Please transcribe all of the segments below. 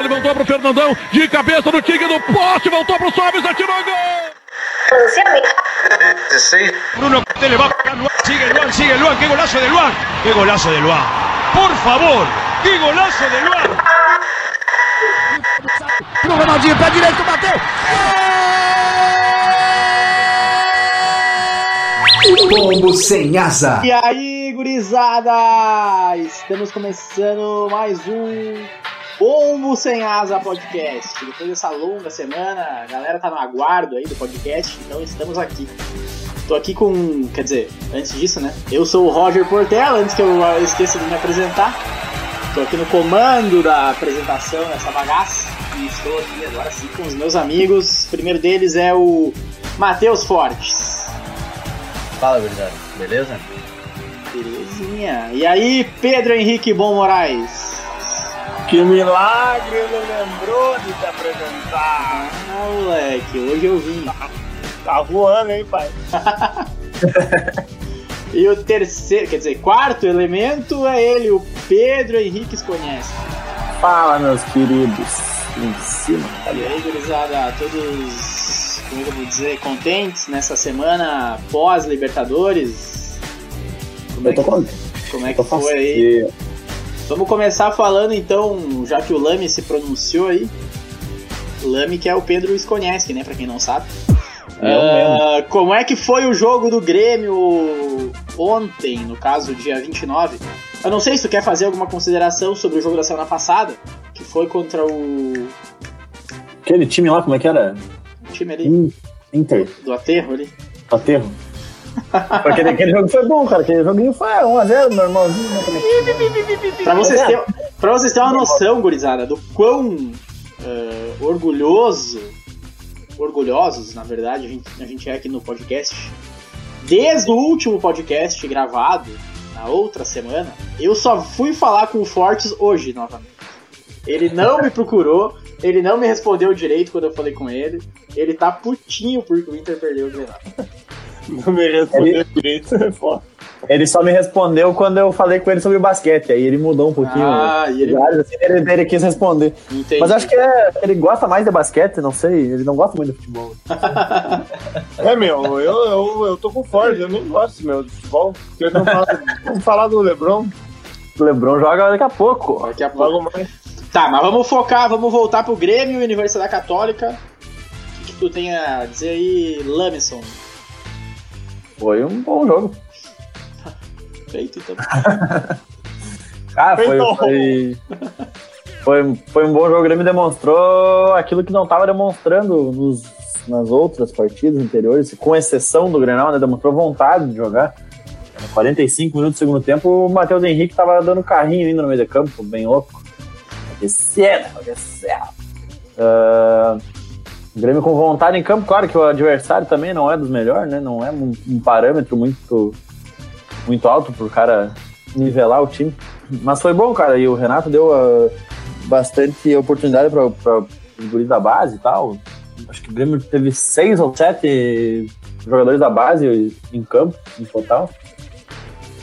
Levantou pro Fernandão, de cabeça no tigre do poste, voltou pro Sobis, atirou gol! Bruno le va a Luan, sigue Luan, sigue Luan, qué golazo de Luan, qué golazo de Luan. Por favor, qué golazo de Luan. Pro Ronaldinho, pé direito, bateu! Pombo sem asa. E aí, gurizada! Estamos começando mais um Pombo Sem Asa Podcast. Depois dessa longa semana, a galera tá no aguardo aí do podcast, então estamos aqui. Tô aqui com. Quer dizer, antes disso, né? Eu sou o Roger Portela, antes que eu esqueça de me apresentar. Tô aqui no comando da apresentação dessa bagaça. E estou aqui agora sim com os meus amigos. O primeiro deles é o Matheus Fortes. Fala, gurizada. Beleza? Belezinha. E aí, Pedro Henrique Bom Moraes? Que milagre ele lembrou de te apresentar. Ah, moleque, hoje eu vim. Tá voando, hein, pai? E o terceiro, quer dizer, quarto elemento é ele, o Pedro Henrique Conhece. Fala, meus queridos. Em cima, tá E aí, gurizada, todos, como é eu vou dizer, contentes nessa semana pós-Libertadores? Como é Eu tô que, como é que foi aí? Vamos começar falando então, já que o Lame se pronunciou aí. Lame que é o Pedro Skonyeski, né, pra quem não sabe. Eu Ah, como é que foi o jogo do Grêmio ontem, no caso, dia 29? Eu não sei se tu quer fazer alguma consideração sobre o jogo da semana passada, que foi contra o Aquele time lá, como é que era? Time ali In- Inter. do Aterro ali. Aterro. Aquele, aquele jogo foi bom, cara. Aquele joguinho foi 1x0, normalzinho. Né? Pra vocês, É. terem, pra vocês terem uma noção, gurizada, do quão eh, orgulhoso, orgulhosos, na verdade, a gente, a gente é aqui no podcast. Desde o último podcast gravado, na outra semana, eu só fui falar com o Fortes hoje, novamente. Ele não me procurou, ele não me respondeu direito quando eu falei com ele. Ele tá putinho porque o Inter perdeu o Grenal. Não me respondeu direito. é foda. Ele só me respondeu quando eu falei com ele sobre basquete. Aí ele mudou um pouquinho. Ah, e ele- Assim, ele, ele quis responder. Entendi. Mas acho que é- ele gosta mais de basquete, não sei. Ele não gosta muito de futebol. É, meu, eu, eu, eu tô com Ford, eu nem gosto, meu, de futebol. Porque eu não falo, vamos falar do Lebron, O Lebron joga daqui a pouco. Daqui a pouco. logo mais. Tá, mas vamos focar, vamos voltar pro Grêmio e Universidade Católica. O que, que tu tem a dizer aí, Lamison? Foi um bom jogo. Feito, então. Cara, foi, foi, foi, foi um bom jogo. O Grêmio demonstrou aquilo que não estava demonstrando nos, nas outras partidas anteriores, com exceção do Grenal, né? Demonstrou vontade de jogar. 45 minutos do segundo tempo, o Matheus Henrique tava dando carrinho ainda no meio de campo, bem louco. Aquecendo, aquecendo. Ah, o Grêmio com vontade em campo, claro que o adversário também não é dos melhores, né? Não é um, um parâmetro muito, muito alto pro cara nivelar o time. Mas foi bom, cara. E o Renato deu ah, bastante oportunidade para os guris da base e tal. Acho que o Grêmio teve seis ou sete jogadores da base em campo, em total.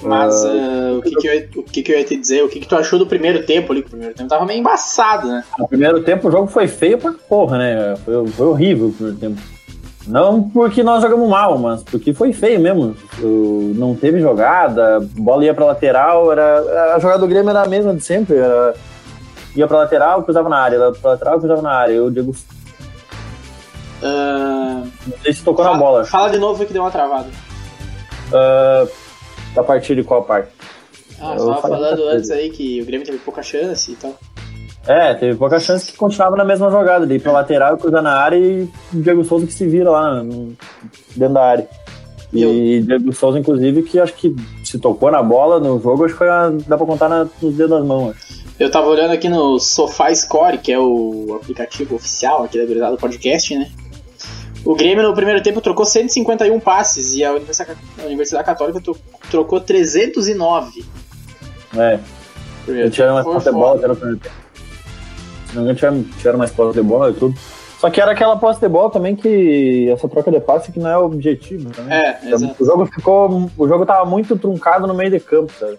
Mas ah, o, que, que, eu, ia- o que, que eu ia te dizer? O que, que tu achou do primeiro tempo ali? O primeiro tempo tava meio embaçado, né? No primeiro tempo o jogo foi feio pra porra, né? Foi, foi horrível o primeiro tempo. Não porque nós jogamos mal, mas porque foi feio mesmo. Não teve jogada, bola ia pra lateral, era, a jogada do Grêmio era a mesma de sempre. Era, ia pra lateral, cruzava na área, ia pra lateral, cruzava na área. Eu digo, Ah, não sei se tocou na fala, bola. fala de novo que deu uma travada. Ah, a partir de qual parte? Ah, Eu tava falando antes aí que o Grêmio teve pouca chance e tal. É, teve pouca chance que continuava na mesma jogada. Daí pra lateral, cruzar na área e o Diego Souza que se vira lá no- dentro da área. E Diego Souza, inclusive, que acho que se tocou na bola no jogo, acho que foi a- dá pra contar na- nos dedos das mãos. acho. Eu tava olhando aqui no Sofá Score, que é o aplicativo oficial aqui da Gurizada Podcast, né? O Grêmio no primeiro tempo trocou 151 passes e a Universidade, a Universidade Católica tro- trocou 309. É, Primeiro tiveram mais posse de bola, tiveram, se não me engano, tiveram, tiveram mais posse de bola e tudo. Só que era aquela posse de bola também que essa troca de passe que não é o objetivo. Também. É, exato. O jogo ficou. O jogo tava muito truncado no meio de campo, sabe?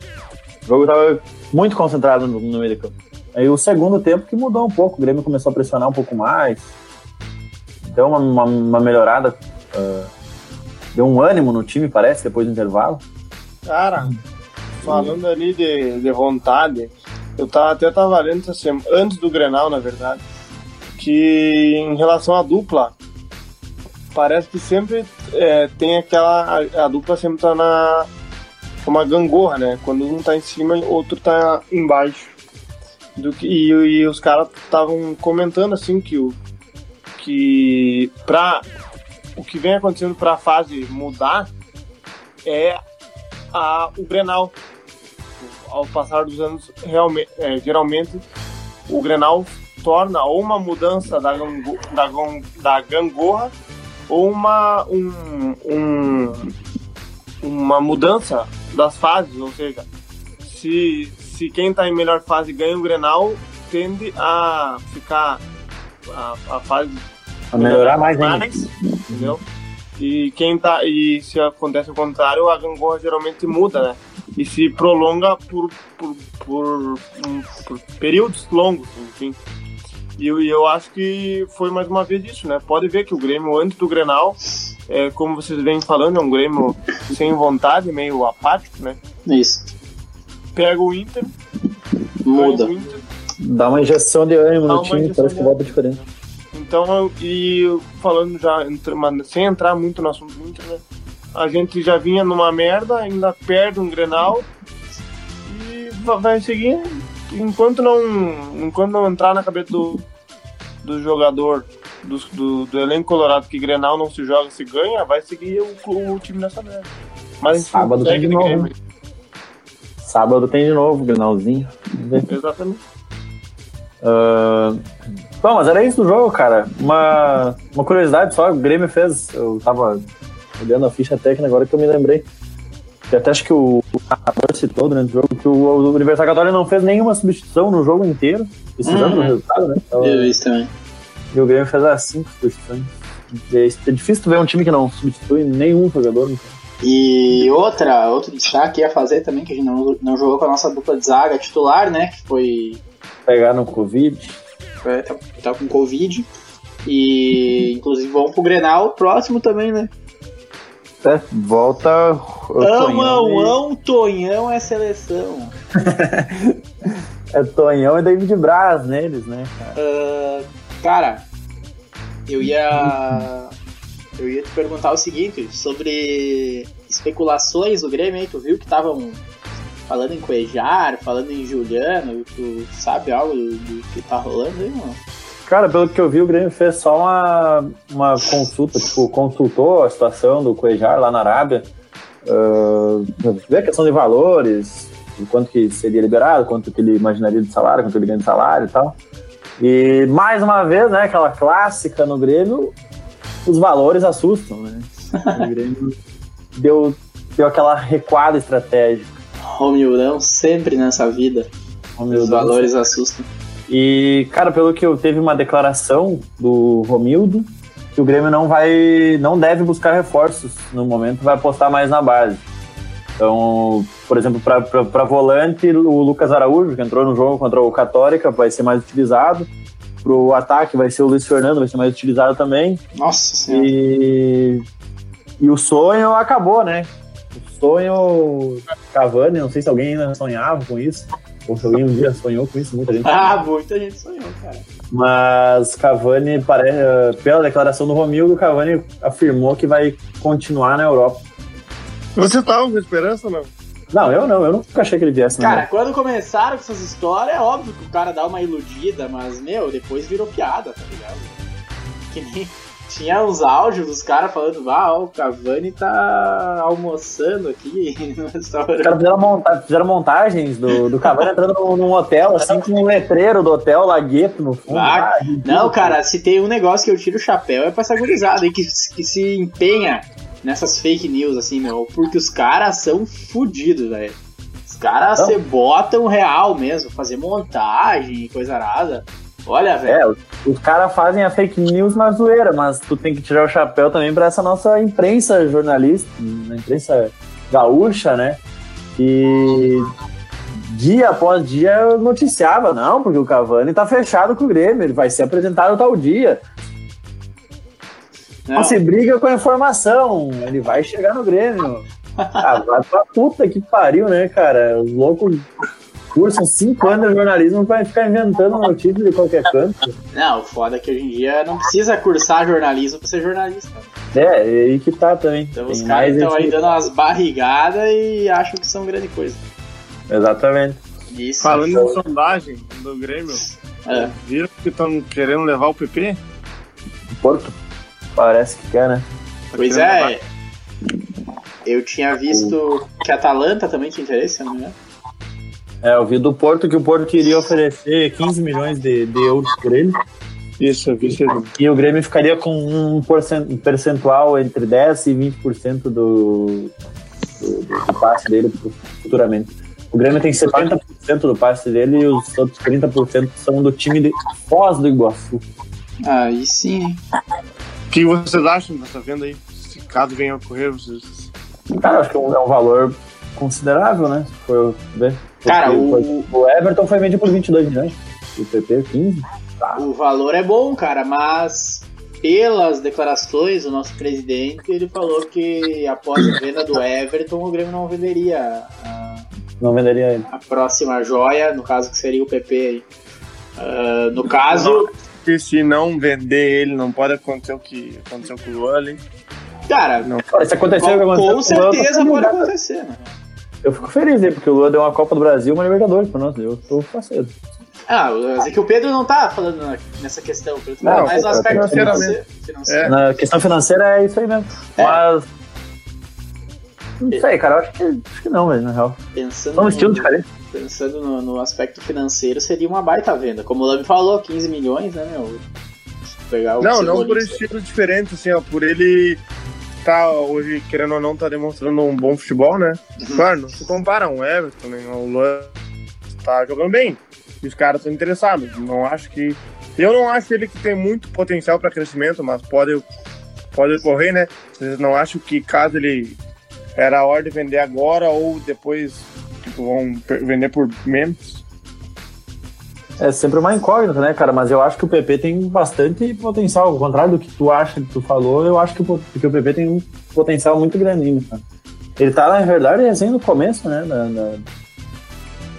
O jogo tava muito concentrado no, no meio de campo. Aí o segundo tempo que mudou um pouco, o Grêmio começou a pressionar um pouco mais, deu uma, uma, uma melhorada, uh, deu um ânimo no time, parece, depois do intervalo. Cara, falando ali de, de vontade, eu tava, até tava lendo semana, antes do Grenal, na verdade, que em relação à dupla, parece que sempre é, tem aquela. A, a, dupla sempre tá na. uma gangorra, né? Quando um tá em cima, o outro tá embaixo. Do que, e, e os caras estavam comentando assim que o. que pra. o que vem acontecendo pra fase mudar é a, o Grenal. Ao passar dos anos, realmente, é, geralmente o Grenal torna ou uma mudança da, gango, da, da gangorra ou uma, um, um, uma mudança das fases, ou seja, se, se quem está em melhor fase ganha o Grenal, tende a ficar a, a fase a melhorar mais, mais entendeu? E quem tá e se acontece o contrário, a gangorra geralmente muda, né? E se prolonga por, por, por, um, por períodos longos, enfim. E eu, eu acho que foi mais uma vez isso, né? Pode ver que o Grêmio, antes do Grenal, é, como vocês vêm falando, é um Grêmio sem vontade, meio apático, né? Isso. Pega o Inter, muda. O Inter, Dá uma injeção de ânimo no time, parece que volta diferente. Então, e falando já, sem entrar muito no assunto do Inter, né? A gente já vinha numa merda, ainda perde um Grenal e vai seguir enquanto não enquanto não entrar na cabeça do, do jogador do, do, do, elenco colorado que Grenal não se joga, se ganha, vai seguir o, o time nessa merda. Mas sábado tem de novo. Sábado tem de novo, Grenalzinho. Exatamente. Uh, bom, mas era isso do jogo, cara. Uma, uma curiosidade só, o Grêmio fez. Eu tava olhando a ficha técnica agora que eu me lembrei. E até acho que o, o narrador citou durante o jogo que o, o Universidade Católica não fez nenhuma substituição no jogo inteiro, precisando uhum. do resultado, né? Então, Eu vi isso também. E o Grêmio fez as cinco substituições. É, é difícil tu ver um time que não substitui nenhum jogador. Né? E outra, outro destaque ia fazer também, que a gente não, não jogou com a nossa dupla de zaga titular, né? Que foi. Pegar no Covid. É, tá, tá com Covid. E inclusive vão pro Grenal próximo também, né? É, volta. Amão, Tonhão é seleção. é Tonhão e David Braz neles, né, cara? Uh, cara, eu ia. Eu ia te perguntar o seguinte, sobre especulações do Grêmio aí, tu viu que estavam falando em Cuejar, falando em Juliano, tu sabe algo do, do que tá rolando aí, mano? Cara, pelo que eu vi, o Grêmio fez só uma, uma consulta, tipo, consultou a situação do Cuejar lá na Arábia, uh, ver a questão de valores, quanto que seria liberado, quanto que ele imaginaria de salário, quanto ele ganha de salário e tal. E mais uma vez, né, aquela clássica no Grêmio, os valores assustam, né? O Grêmio deu, deu aquela recuada estratégica. Romildão sempre nessa vida. Romildão os valores sempre. assustam. E, cara, pelo que eu teve uma declaração do Romildo, que o Grêmio não vai, não deve buscar reforços no momento, vai apostar mais na base. Então, por exemplo, para volante, o Lucas Araújo, que entrou no jogo contra o Católica, vai ser mais utilizado. Para o ataque vai ser o Luiz Fernando, vai ser mais utilizado também. Nossa Senhora. E, e o sonho acabou, né? Sonho Cavani, não sei se alguém ainda sonhava com isso. Ou se alguém um dia sonhou com isso, muita gente. Ah, muita gente sonhou, cara. Mas Cavani, parece, pela declaração do Romildo, Cavani afirmou que vai continuar na Europa. Você tava com esperança ou não? Não, eu não, eu nunca achei que ele viesse. Cara, quando começaram com essas histórias, é óbvio que o cara dá uma iludida, mas, meu, depois virou piada, tá ligado? Que nem tinha uns áudios dos caras falando, ah, o Cavani tá almoçando aqui no restaurante. Os caras fizeram, monta fizeram montagens do, do Cavani entrando num, num, hotel, assim, com um letreiro do hotel, lagueto no fundo. Ah, ah, não, cara, se tem um negócio que eu tiro o chapéu é pra essa gurizada aí que, que se empenha nessas fake news, assim, meu, porque os caras são fodidos, velho. Os caras se botam real mesmo, fazer montagem e coisa arada. Olha, velho. É, os, caras fazem a fake news na zoeira, mas tu tem que tirar o chapéu também pra essa nossa imprensa jornalista, imprensa gaúcha, né? Que dia após dia eu noticiava, não, porque o Cavani tá fechado com o Grêmio, ele vai ser apresentado tal dia. Não, se briga com a informação, ele vai chegar no Grêmio. ah, vai pra puta que pariu, né, cara? Os loucos cursam cinco anos de jornalismo pra ficar inventando notícias de qualquer canto. Não, o foda é que hoje em dia não precisa cursar jornalismo pra ser jornalista. É, é aí que tá também. Então Tem os caras estão aí dando umas barrigadas e acham que são grande coisa. Exatamente. Isso. Falando em sondagem do Grêmio, é. viram que estão querendo levar o PP? Porto? Parece que quer, né? Pois é. Eu tinha visto que a Atalanta também tinha interesse, não é? É, eu vi do Porto que o Porto queria oferecer 15 milhões de, de euros por ele. Isso, eu vi isso. E o Grêmio ficaria com um percentual entre 10% e 20% do, do, do passe dele futuramente. O Grêmio tem 70% do passe dele e os outros 30% são do time de Foz do Iguaçu. Aí sim. O que vocês acham dessa venda aí? Se caso venha a ocorrer, vocês. Cara, acho que é um, é valor considerável, né? Se for ver. Cara, o... o Everton foi vendido por 22 milhões. O PP, 15. Tá. O valor é bom, cara, mas pelas declarações do nosso presidente, ele falou que após a venda do Everton, o Grêmio não venderia a, não venderia ele. a próxima joia, no caso que seria o PP aí. Uh, no caso. Que se não vender ele, não pode acontecer o que aconteceu com o Luan ali. Cara, não. se acontecer, com, com certeza pode acontecer, né? Eu fico feliz, né? Porque o Lua deu uma Copa do Brasil e uma Libertadores pra nós. Eu tô faceiro. Ah, é que o Pedro não tá falando nessa questão, o Pedro não, mais no aspecto financeiro. financeiro. É. Na questão financeira é isso aí mesmo. É. Mas. Não sei, cara, eu acho que, acho que não, velho, na real. Pensando São estilos diferentes. Pensando no, no, aspecto financeiro, seria uma baita venda. Como o Lame falou, 15 milhões, né, meu? Pegar o não, não por estilo diferente, assim, ó, por ele tá hoje, querendo ou não, tá demonstrando um bom futebol, né? Uhum. Claro, não se compara um Everton, né? O Luan tá jogando bem. E os caras estão interessados. Não acho que. Eu não acho ele que tem muito potencial para crescimento, mas pode, pode ocorrer, né? Vocês não acham que caso ele era a hora de vender agora ou depois tipo, vão vender por menos? É sempre uma incógnita, né, cara? Mas eu acho que o PP tem bastante potencial. Ao contrário do que tu acha, que tu falou, eu acho que o, que o PP tem um potencial muito grande ainda, cara. Ele tá, na verdade, recém no começo, né? Da, da...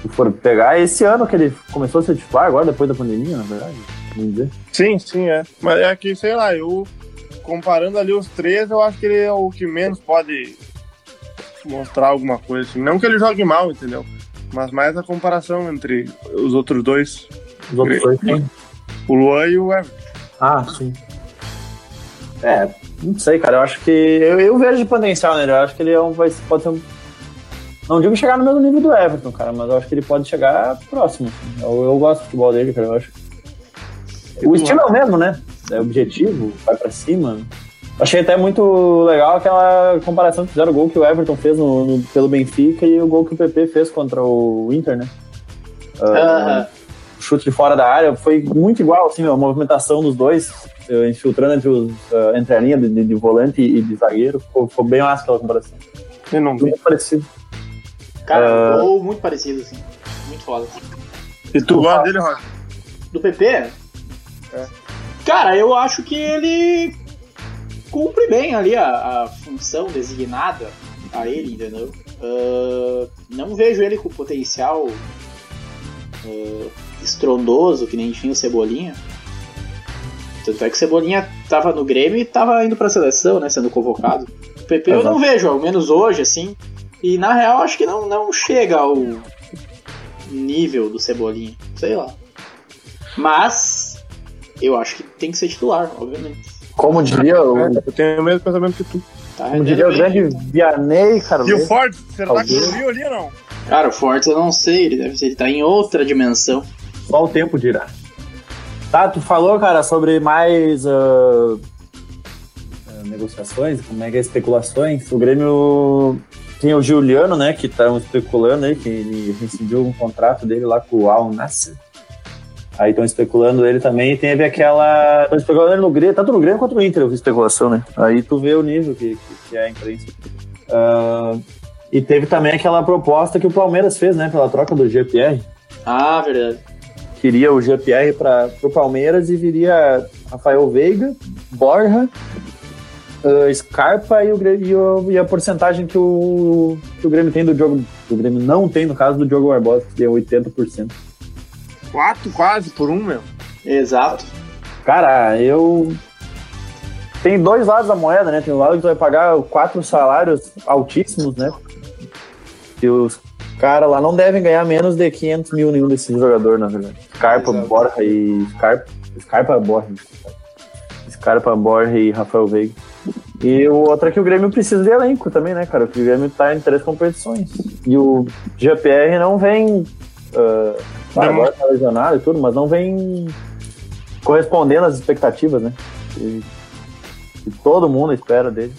Se for pegar esse ano que ele começou a ser titular, agora depois da pandemia, na verdade. Vamos dizer. Sim, sim, é. Mas é que, sei lá, eu comparando ali os três, eu acho que ele é o que menos pode mostrar alguma coisa assim. Não que ele jogue mal, entendeu? Mas mais a comparação entre os outros dois. Os outros dois, sim. O Luan e o Everton. Ah, sim. É, não sei, cara. Eu acho que. Eu, eu vejo de potencial nele. Eu acho que ele é um, vai, pode ser um. Não digo chegar no mesmo nível do Everton, cara, mas eu acho que ele pode chegar próximo. Assim. Eu, eu gosto do futebol dele, cara. Eu acho. O estilo é o mesmo, né? É objetivo, vai pra cima. Achei até muito legal aquela comparação que fizeram o gol que o Everton fez no, no, pelo Benfica e o gol que o PP fez contra o Inter, né? Uh, uh -huh. Chute de fora da área foi muito igual, assim, a movimentação dos dois, eh, infiltrando entre, os, uh, entre a linha de, de, de, volante e de zagueiro. Ficou, ficou bem massa aquela comparação. Eu não vi. Muito parecido. Cara, um gol muito parecido, assim. Muito foda. E tu gosta dele, Rock? Do PP? É. Cara, eu acho que ele cumpre bem ali a, a função designada a ele, entendeu? Uh, não vejo ele com potencial uh, estrondoso, que nem tinha o Cebolinha. Tanto é que o Cebolinha tava no Grêmio e tava indo pra seleção, né? Sendo convocado. O PP eu não vejo, ao menos hoje, assim. E na real acho que não, não chega ao nível do Cebolinha. Sei lá. Mas eu acho que tem que ser titular, obviamente. Como diria o. É, eu tenho o mesmo pensamento que tu. Tá Como diria o grande Vianney, cara. E o Ford, será que ele viu ali ou não? Cara, o Ford eu não sei, ele deve ser, ele tá em outra dimensão. Só o tempo dirá. Tá, tu falou, cara, sobre mais uh, negociações, como é que é especulações. O Grêmio tem o Juliano, né, que estão especulando aí, que ele rescindiu um contrato dele lá com o Al Nasser. Aí estão especulando ele também. E teve aquela. Estão especulando ele no Grêmio, tanto no Grêmio quanto no Inter, eu vi especulação, né? Aí tu vê o nível que, que, que é a imprensa. Uh, E teve também aquela proposta que o Palmeiras fez, né, pela troca do GPR. Ah, verdade. Queria o GPR para o Palmeiras e viria Rafael Veiga, Borja, uh, Scarpa e, o, e, o, e, a porcentagem que o, que o Grêmio tem do jogo. O Grêmio não tem, no caso do Diogo Barbosa, que é 80%. Quatro quase por um, meu. Exato. Cara, eu. Tem dois lados da moeda, né? Tem o lado que tu vai pagar quatro salários altíssimos, né? E os caras lá não devem ganhar menos de 500 mil nenhum desses jogadores, na verdade. Scarpa, Exato. Borja e. Scarpa, Scarpa Borja. Scarpa, Borja e Rafael Veiga. E o outro é que o Grêmio precisa de elenco também, né, cara? Porque o Grêmio tá em três competições. E o GPR não vem. Uh, agora tá lesionado e tudo, mas não vem correspondendo às expectativas, né? Que, que todo mundo espera dele.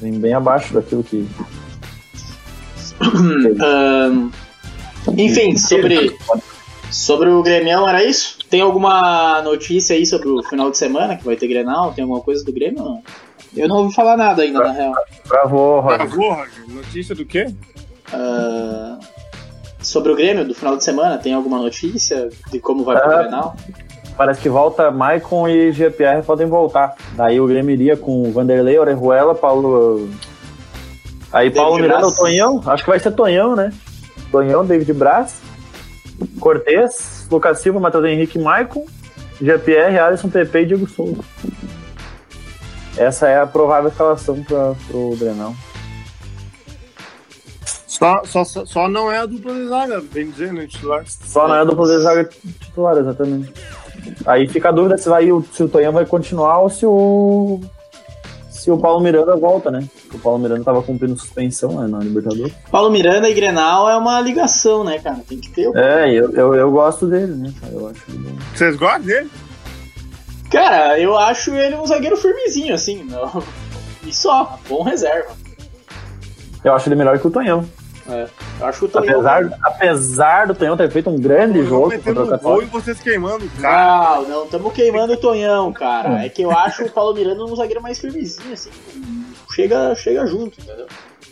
Vem bem abaixo daquilo que, um, enfim, sobre, sobre o Grêmio, era isso? Tem alguma notícia aí sobre o final de semana que vai ter Grenal? Tem alguma coisa do Grêmio? Eu não ouvi falar nada ainda, na real. Travou, Roger. Travou, Roger. Notícia do quê? Uh, sobre o Grêmio do final de semana, tem alguma notícia de como vai pro Grenal? Parece que volta Maicon e GPR podem voltar. Daí o Grêmio iria com Vanderlei, Orejuela, Paulo Aí David Paulo Miranda, o Tonhão, acho que vai ser Tonhão, né? Tonhão, David Braz, Cortez, Lucas Silva, Matheus Henrique, Maicon, GPR, Alisson, Pepe e Diego Souza. Essa é a provável escalação para o Grenal. Só, só, só não é a dupla de zaga, bem dizer, né, titular. Só não é a dupla de zaga titular, exatamente. Aí fica a dúvida se, vai, se o Tonhão vai continuar ou se o se o Paulo Miranda volta, né? Porque o Paulo Miranda tava cumprindo suspensão né, na Libertadores. Paulo Miranda e Grenal é uma ligação, né, cara? Tem que ter. O... É, eu, eu, eu, gosto dele, né, cara? Eu acho bom. Vocês gostam dele? Cara, eu acho ele um zagueiro firmezinho, assim. Não... E só, bom reserva. Eu acho ele melhor que o Tonhão. É. Eu acho que o Tonhão. Apesar, apesar do Tonhão ter feito um grande jogo contra o Católico. e vocês queimando cara. Não, não, estamos queimando o Tonhão, cara. É que eu acho o Paulo Miranda um zagueiro mais firmezinho, assim. Chega, chega junto, entendeu?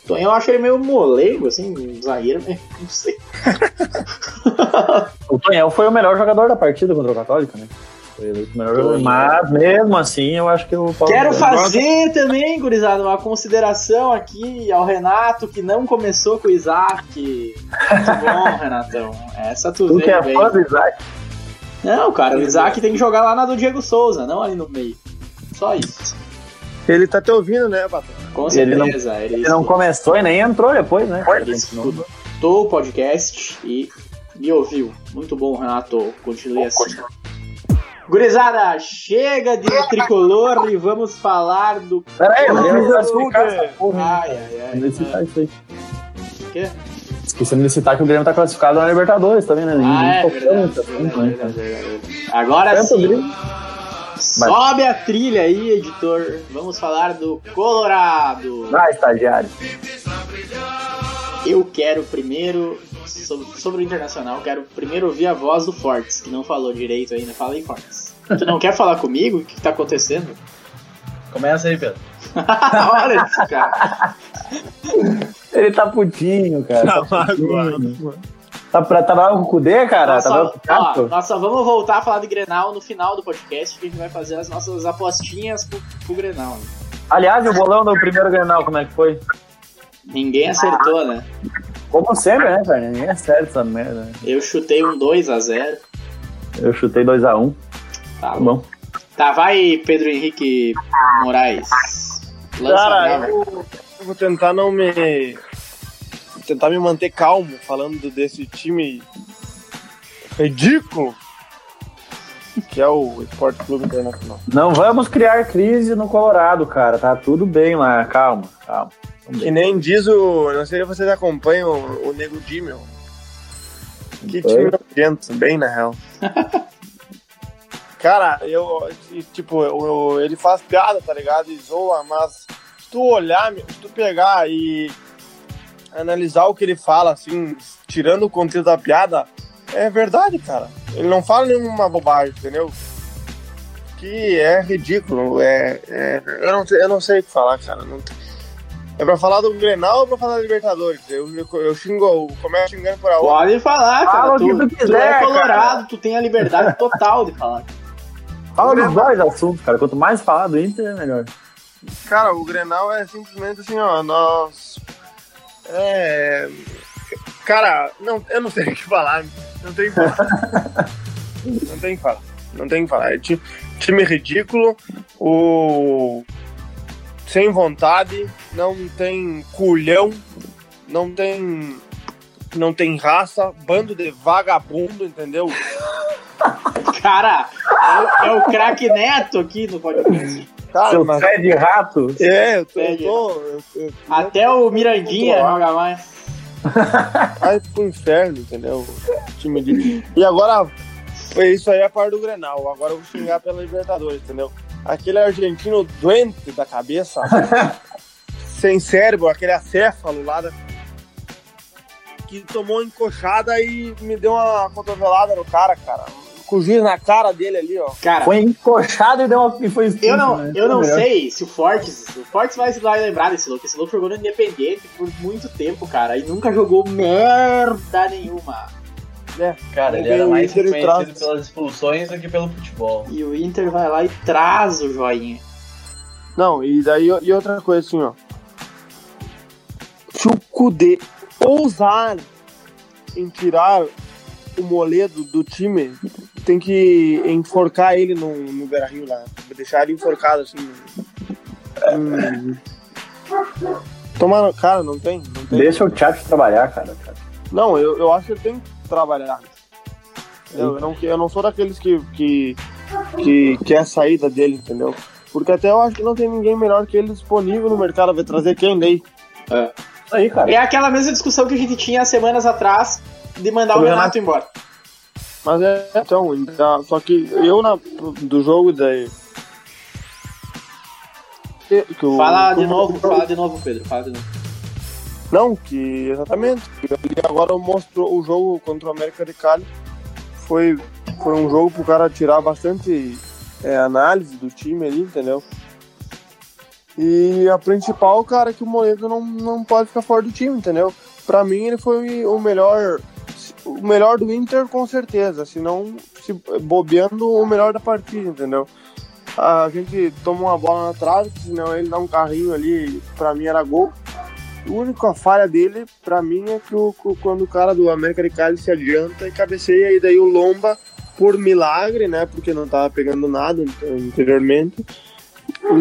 O Tonhão eu acho ele meio molengo, assim, um zagueiro, meio, não sei. o Tonhão foi o melhor jogador da partida contra o Católico, né? Foi eleito melhor jogador. Mas mesmo assim, eu acho que o Paulo Quero fazer também, gurizada, uma consideração aqui ao Renato, que não começou com o Isaac. Muito bom, Renatão. Essa tu, tu que é fã do Isaac? Não, cara, o Isaac tem que jogar lá na do Diego Souza, não ali no meio. Só isso. Ele tá te ouvindo, né, Batom? Com certeza. Ele não, ele, ele não começou e nem entrou depois, né? Ele escutou o podcast e me ouviu. Muito bom, Renato. Continue assim. Gurizada, chega de tricolor e vamos falar do. Peraí, Ai, ai, ai. O quê? Esquecendo de citar que o Grêmio tá classificado na Libertadores também, né? Ah, é, verdade, verdade, verdade, Agora sim. Sobe a trilha aí, editor. Vamos falar do Colorado. Vai, estagiário. Eu quero primeiro sobre, sobre o Internacional, quero primeiro ouvir a voz do Fortes, que não falou direito ainda. Fala aí, Fortes. Tu não quer falar comigo? O que, tá acontecendo? Começa aí, Pedro. Olha isso, cara. Ele tá putinho, cara. Tá, tá. Tá, pra, tá bravo com o Cudê, cara? Nossa, tá ó, nós só vamos voltar a falar de Grenal no final do podcast, que a gente vai fazer as nossas apostinhas pro, pro Grenal. Né? Aliás, o bolão do primeiro Grenal, como é que foi? Ninguém acertou, né? Como sempre, né, cara? Ninguém acerta essa merda. Né? Eu chutei um 2x0. Eu chutei 2x1. Tá, tá bom. Tá, vai, Pedro Henrique Moraes. Lança cara, eu, eu vou tentar não me. Tentar me manter calmo falando desse time ridículo que é o Esporte Clube Internacional. Não vamos criar crise no Colorado, cara. Tá tudo bem lá. Calma, calma. Que nem diz o. Não sei se vocês acompanham o, o Nego Dimel. Que time nojento, bem na real. Cara, eu. Tipo, eu, ele faz piada, tá ligado? E zoa, mas se tu olhar, se tu pegar e analisar o que ele fala, assim, tirando o conteúdo da piada, é verdade, cara. Ele não fala nenhuma bobagem, entendeu? Que é ridículo. É, é eu, não, eu não sei o que falar, cara. Não, É pra falar do Grenal ou pra falar da Libertadores? Eu, eu, eu xingo, começo xingando por a outra. Pode falar, cara. Fala o tu, que tu tu quiser, é colorado, cara. tu tem a liberdade total de falar. Fala dos dois assuntos, cara. Quanto mais falar do Inter, melhor. Cara, o Grenal é simplesmente assim, ó, nós. É. Cara, não, eu não sei o que falar. Não tem o que falar. não tem o que falar. Não tem o que falar. É ti- time ridículo, o. Sem vontade, não tem culhão, não tem. Não tem raça, bando de vagabundo, entendeu? Cara, é, o- é o craque Neto aqui no podcast. Cara, Seu mas. pé de rato. É, eu tô. Eu tô eu, eu, Até o Mirandinha joga mais. Vai pro inferno, entendeu? Time de... E agora, foi isso aí a parte do Grenal. Agora eu vou xingar pela Libertadores, entendeu? Aquele argentino doente da cabeça, sem cérebro, aquele acéfalo lá da... que tomou encoxada e me deu uma cotovelada no cara, cara. Com o juiz na cara dele ali, ó. Cara, Foi encoxado e deu uma. E foi eu não, né? eu não Melhor. sei se o Fortes. O Fortes vai se vai lembrar desse louco. Esse louco jogou no Independente por muito tempo, cara. E nunca jogou merda nenhuma. Cara, ele Ele era mais ele reconhecido pelas expulsões do que pelo futebol. E o Inter vai lá e traz o joinha. Não, e daí e outra coisa assim, ó. Se o Kudê ousar em tirar o Moledo do time, tem que enforcar ele no, no Beira Rio lá. Deixar ele enforcado assim. Hum. Tomar, cara, não tem, não tem. Deixa o Thiago trabalhar, cara. Não, eu, eu acho que ele tem que trabalhar. Eu, eu não, eu não sou daqueles que, que, que quer a saída dele, entendeu? Porque até eu acho que não tem ninguém melhor que ele disponível no mercado. Vai trazer quem daí? Isso aí, cara. É aquela mesma discussão que a gente tinha semanas atrás de mandar o o Renato embora. Mas é, então, só que eu na, do jogo daí. que- Fala de o- novo, fala de novo, Pedro. Fala de novo. Não, que exatamente. E agora mostrou o jogo contra o América de Cali. Foi, foi um jogo pro cara tirar bastante é, análise do time ali, entendeu? E a principal, cara, é que o Moledo não, não pode ficar fora do time, entendeu? Pra mim ele foi o melhor. O melhor do Inter, com certeza. Se não, se bobeando, o melhor da partida, entendeu? A gente toma uma bola na trave, senão ele dá um carrinho ali, pra mim era gol. A única falha dele, pra mim, é que o, quando o cara do América de Cali se adianta e cabeceia, e daí o Lomba, por milagre, né? Porque não tava pegando nada anteriormente,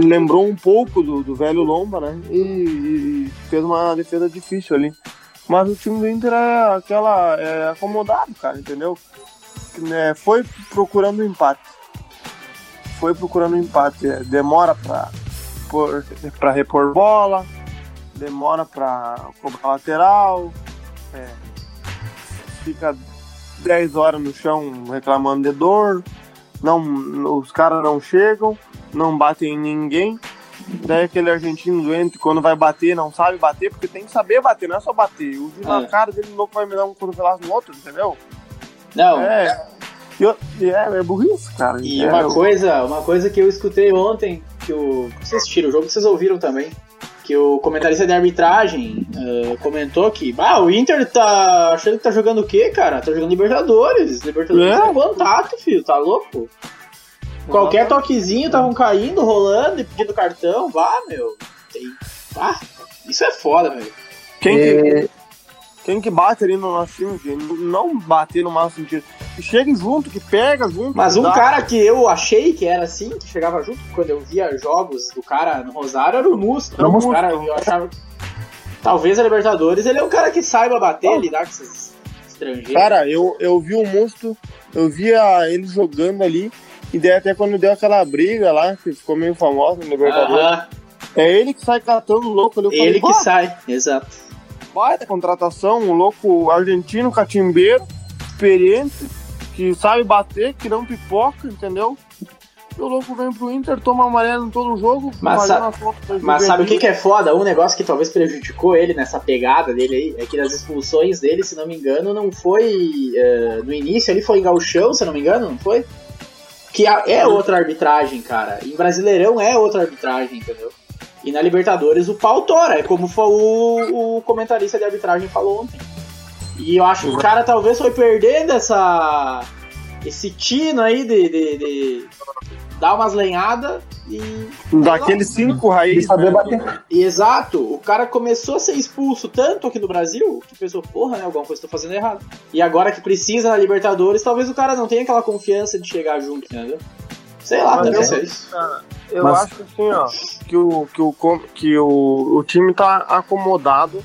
lembrou um pouco do, do velho Lomba, né? E, e fez uma defesa difícil ali. Mas o time do Inter é aquela. é acomodado, cara, entendeu? É, foi procurando empate. Foi procurando empate. É, demora pra, por, pra repor bola, demora pra cobrar lateral, é, fica 10 horas no chão reclamando de dor, não, os caras não chegam, não batem em ninguém. Daí aquele argentino doente, quando vai bater, não sabe bater, porque tem que saber bater, não é só bater. O juiz na É. cara dele louco vai me dar um cotovelaço no outro, entendeu? Não, É. Eu- é, é burrice, cara. E É, uma eu- coisa, uma coisa que eu escutei ontem, que o. Vocês assistiram o jogo, vocês ouviram também. Que o comentarista de arbitragem eh, comentou que ah, o Inter tá achando que tá jogando o quê, cara? Tá jogando Libertadores. Libertadores É. é contato, filho, tá louco? Qualquer toquezinho estavam caindo, rolando e pedindo cartão. Vá, meu. Tem... Ah, isso é foda, meu. Quem, É. que, quem que bate ali no nosso time, que não bater no mau sentido. Que chegue junto, que pega junto. Mas que um dá. cara que eu achei que era assim, que chegava junto quando eu via jogos do cara no Rosário, era o Musto. Era o cara, eu achava. Talvez a Libertadores ele é um cara que saiba bater, lidar com esses estrangeiros. Cara, eu, eu vi o Musto, eu via ele jogando ali, e daí até quando deu aquela briga lá, que ficou meio famosa no Libertadores, Aham, é ele que sai catando louco ali. Ele que falei, sai, exato. baita contratação, um louco argentino, catimbeiro, experiente, que sabe bater, que não pipoca, entendeu? E o louco vem pro Inter, toma amarelo em todo jogo, Mas sa- Mas sabe o que, que é foda? Um negócio que talvez prejudicou ele nessa pegada dele aí é que nas expulsões dele, se não me engano, não foi. eh, no início ele foi em Gauchão, se não me engano, não foi? Que a- é outra arbitragem, cara. Em Brasileirão é outra arbitragem, entendeu? E na Libertadores o pau tora, é como o, o comentarista de arbitragem falou ontem. E eu acho que o cara talvez foi perdendo essa esse tino aí de, de, de dar umas lenhadas e. Daqueles cinco raízes. saber né? bater. E exato, o cara começou a ser expulso tanto aqui no Brasil que pensou, porra, né, alguma coisa tô fazendo errado. E agora que precisa na Libertadores, talvez o cara não tenha aquela confiança de chegar junto, entendeu? Sei lá, Mas deve eu-. Eu Mas- acho assim, ó, que o, que o, que o, o time tá acomodado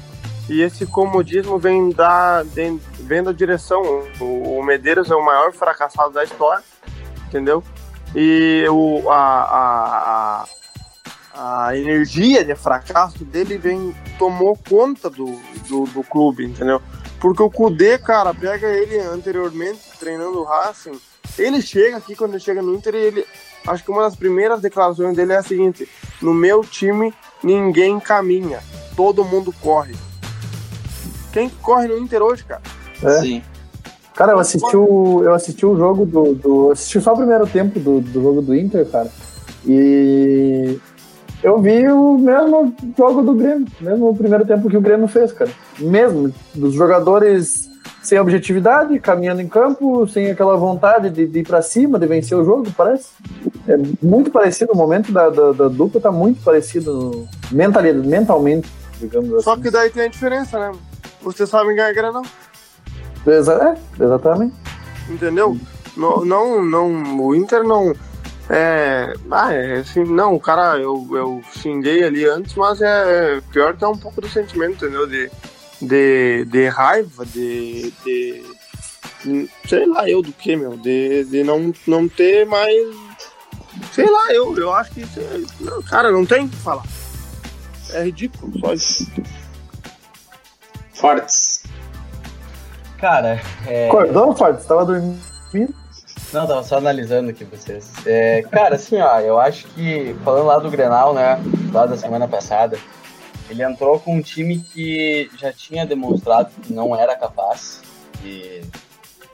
e esse comodismo vem da, vem, vem da direção. O, o Medeiros é o maior fracassado da história, entendeu? E o, a, a, a, energia de fracasso dele vem, tomou conta do, do, do clube, entendeu? Porque o Kudê, cara, pega ele anteriormente treinando o Racing, ele chega aqui, quando ele chega no Inter, ele, acho que uma das primeiras declarações dele é a seguinte: no meu time ninguém caminha, todo mundo corre. Quem que corre no Inter hoje, cara? É. Sim. Cara, eu assisti o, eu assisti o jogo do, do. assisti só o primeiro tempo do, do jogo do Inter, cara. E eu vi o mesmo jogo do Grêmio, mesmo o primeiro tempo que o Grêmio fez, cara. Mesmo, dos jogadores sem objetividade, caminhando em campo, sem aquela vontade de, de ir pra cima, de vencer o jogo, parece. É muito parecido, o momento da, da, da dupla tá muito parecido mentalmente, digamos assim. Só que daí tem a diferença, né? Vocês sabem ganhar grana, Exa- é, exatamente. entendeu? Não, não, não, o Inter não. É. Ah, é assim, não, o cara, eu, eu xinguei ali antes, mas é pior que é um pouco do sentimento, entendeu? De, de, de raiva, de, de. Sei lá, eu do que, meu? De, de não, não ter mais. Sei lá, eu, eu acho que. Não, cara, não tem o que falar. É ridículo, só isso. Fortes. Cara, é... Acordou, Ford? Você tava dormindo? Não, tava só analisando aqui vocês. É, cara, assim, ó, eu acho que, falando lá do Grenal, né, lá da semana passada, ele entrou com um time que já tinha demonstrado que não era capaz de,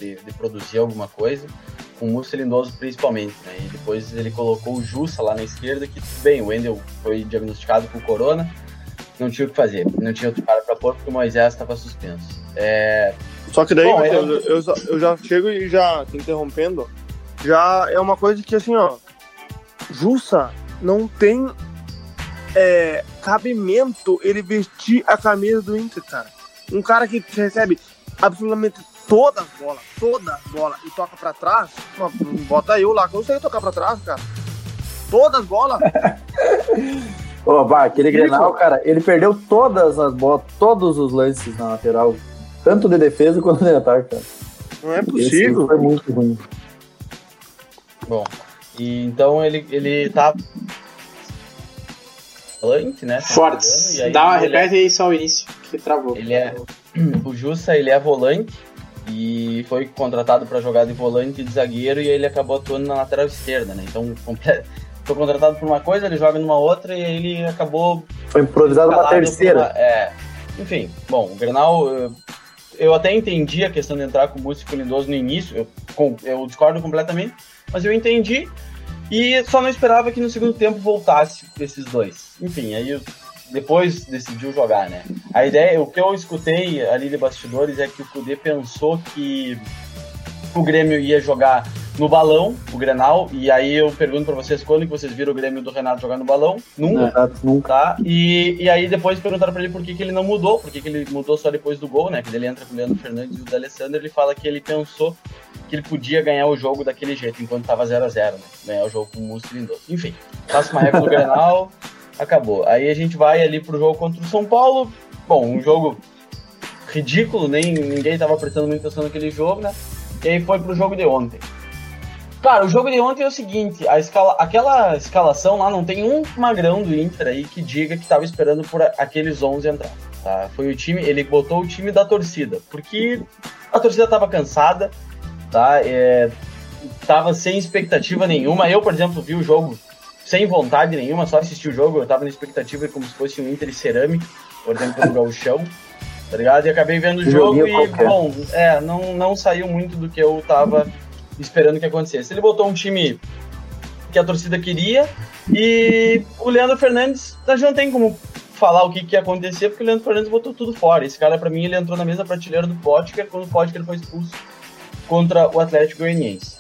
de, de produzir alguma coisa, com o Múcio Lindoso principalmente, né, e depois ele colocou o Jussa lá na esquerda, que tudo bem, o Wendel foi diagnosticado com corona, não tinha o que fazer, não tinha outro cara pra pôr porque o Moisés estava suspenso. É, Só que daí, Bom, Matheus, eu- eu, já- eu já chego e já te interrompendo. Já é uma coisa que assim, ó. Jussa não tem é, cabimento ele vestir a camisa do Inter, cara. Um cara que recebe absolutamente todas as bolas, todas as bolas e toca pra trás. Bota eu lá, que eu sei tocar pra trás, cara. Todas as bolas. Ô, bah, aquele. Grenal, cara, ele perdeu todas as bolas, todos os lances na lateral. Tanto de defesa quanto de ataque, cara. Não é Esse possível. foi muito ruim. Bom, e então ele, ele tá volante, né? engano, Fortes. e aí Dá, ele é- repete aí só o início, que travou. Ele é o Jussa, ele é volante e foi contratado para jogar de volante e de zagueiro e ele acabou atuando na lateral esquerda, né? Então foi contratado por uma coisa, ele joga numa outra e aí ele acabou Foi improvisado uma terceira. uma- é, enfim, bom, o Grenal eu, até entendi a questão de entrar com o Músico Lindoso no início, eu, com- eu discordo completamente, mas eu entendi e só não esperava que no segundo tempo voltasse esses dois. Enfim, aí eu- depois decidiu jogar, né? A ideia, o que eu escutei ali de bastidores é que o Kudê pensou que o Grêmio ia jogar no balão, o Grenal, e aí eu pergunto pra vocês quando que vocês viram o Grêmio do Renato jogar no balão? Nunca Exato, nunca. tá? E, e aí depois perguntaram pra ele por que, que ele não mudou, por que, que ele mudou só depois do gol, né? Que ele entra com o Leandro Fernandes e o D'Alessandro, ele fala que ele pensou que ele podia ganhar o jogo daquele jeito, enquanto tava 0 a 0 né? Ganhar o jogo com o Musto Lindoso. Enfim, passa uma regra do Grenal, acabou. Aí a gente vai ali pro jogo contra o São Paulo. Bom, um jogo ridículo, nem ninguém tava prestando muita atenção naquele jogo, né? E aí foi pro jogo de ontem. Cara, o jogo de ontem é o seguinte, a escala, aquela escalação lá não tem um magrão do Inter aí que diga que tava esperando por aqueles 11 entrar, tá? Foi o time, ele botou o time da torcida, porque a torcida tava cansada, tá? É, tava sem expectativa nenhuma. Eu, por exemplo, vi o jogo sem vontade nenhuma, só assisti o jogo, eu tava na expectativa como se fosse um Inter e Cerâmica, por exemplo, no Gauchão, tá ligado? E acabei vendo o jogo e, qualquer. bom, é, não, não saiu muito do que eu tava esperando que acontecesse. Ele botou um time que a torcida queria, E o Leandro Fernandes, a gente não tem como falar o que, que ia acontecer, porque o Leandro Fernandes botou tudo fora. Esse cara, para mim, ele entrou na mesma prateleira do Potker quando o Potker foi expulso contra o Atlético Goianiense.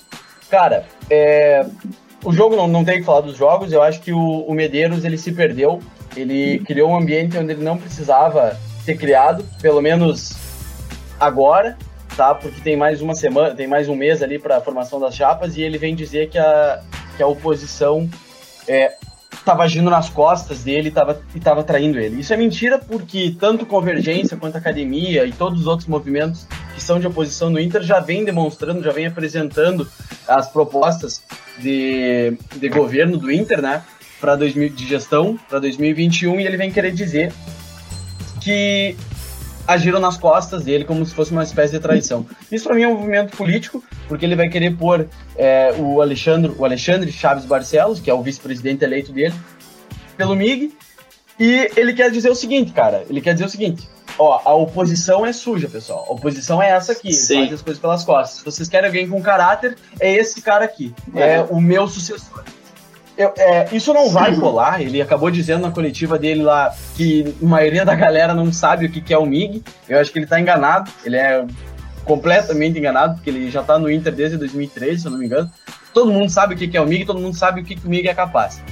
Cara, é, o jogo não, não tem que falar dos jogos, eu acho que o, o Medeiros ele se perdeu, ele criou um ambiente onde ele não precisava ter criado, pelo menos agora, tá? Porque tem mais uma semana, tem mais um mês ali para a formação das chapas e ele vem dizer que a, que a oposição é, estava agindo nas costas dele tava, e estava traindo ele. Isso é mentira porque tanto Convergência quanto Academia e todos os outros movimentos que são de oposição no Inter já vem demonstrando, já vem apresentando as propostas de, de governo do Inter, né, para de gestão para 2021 e ele vem querer dizer que agiram nas costas dele como se fosse uma espécie de traição. Isso para mim é um movimento político, porque ele vai querer pôr é, o, Alexandre, o Alexandre Chaves Barcelos, que é o vice-presidente eleito dele, pelo MIG, e ele quer dizer o seguinte, cara, ele quer dizer o seguinte, ó, a oposição é suja, pessoal. A oposição é essa aqui, Sim. faz as coisas pelas costas. Se vocês querem alguém com caráter, é esse cara aqui, é, é o meu sucessor. Eu, é, isso não vai colar. Ele acabou dizendo na coletiva dele lá que a maioria da galera não sabe o que, que é o MIG. Eu acho que ele tá enganado. Ele é completamente enganado, porque ele já tá no Inter desde 2013, se eu não me engano. Todo mundo sabe o que, que é o MIG, todo mundo sabe o que, que o MIG é capaz.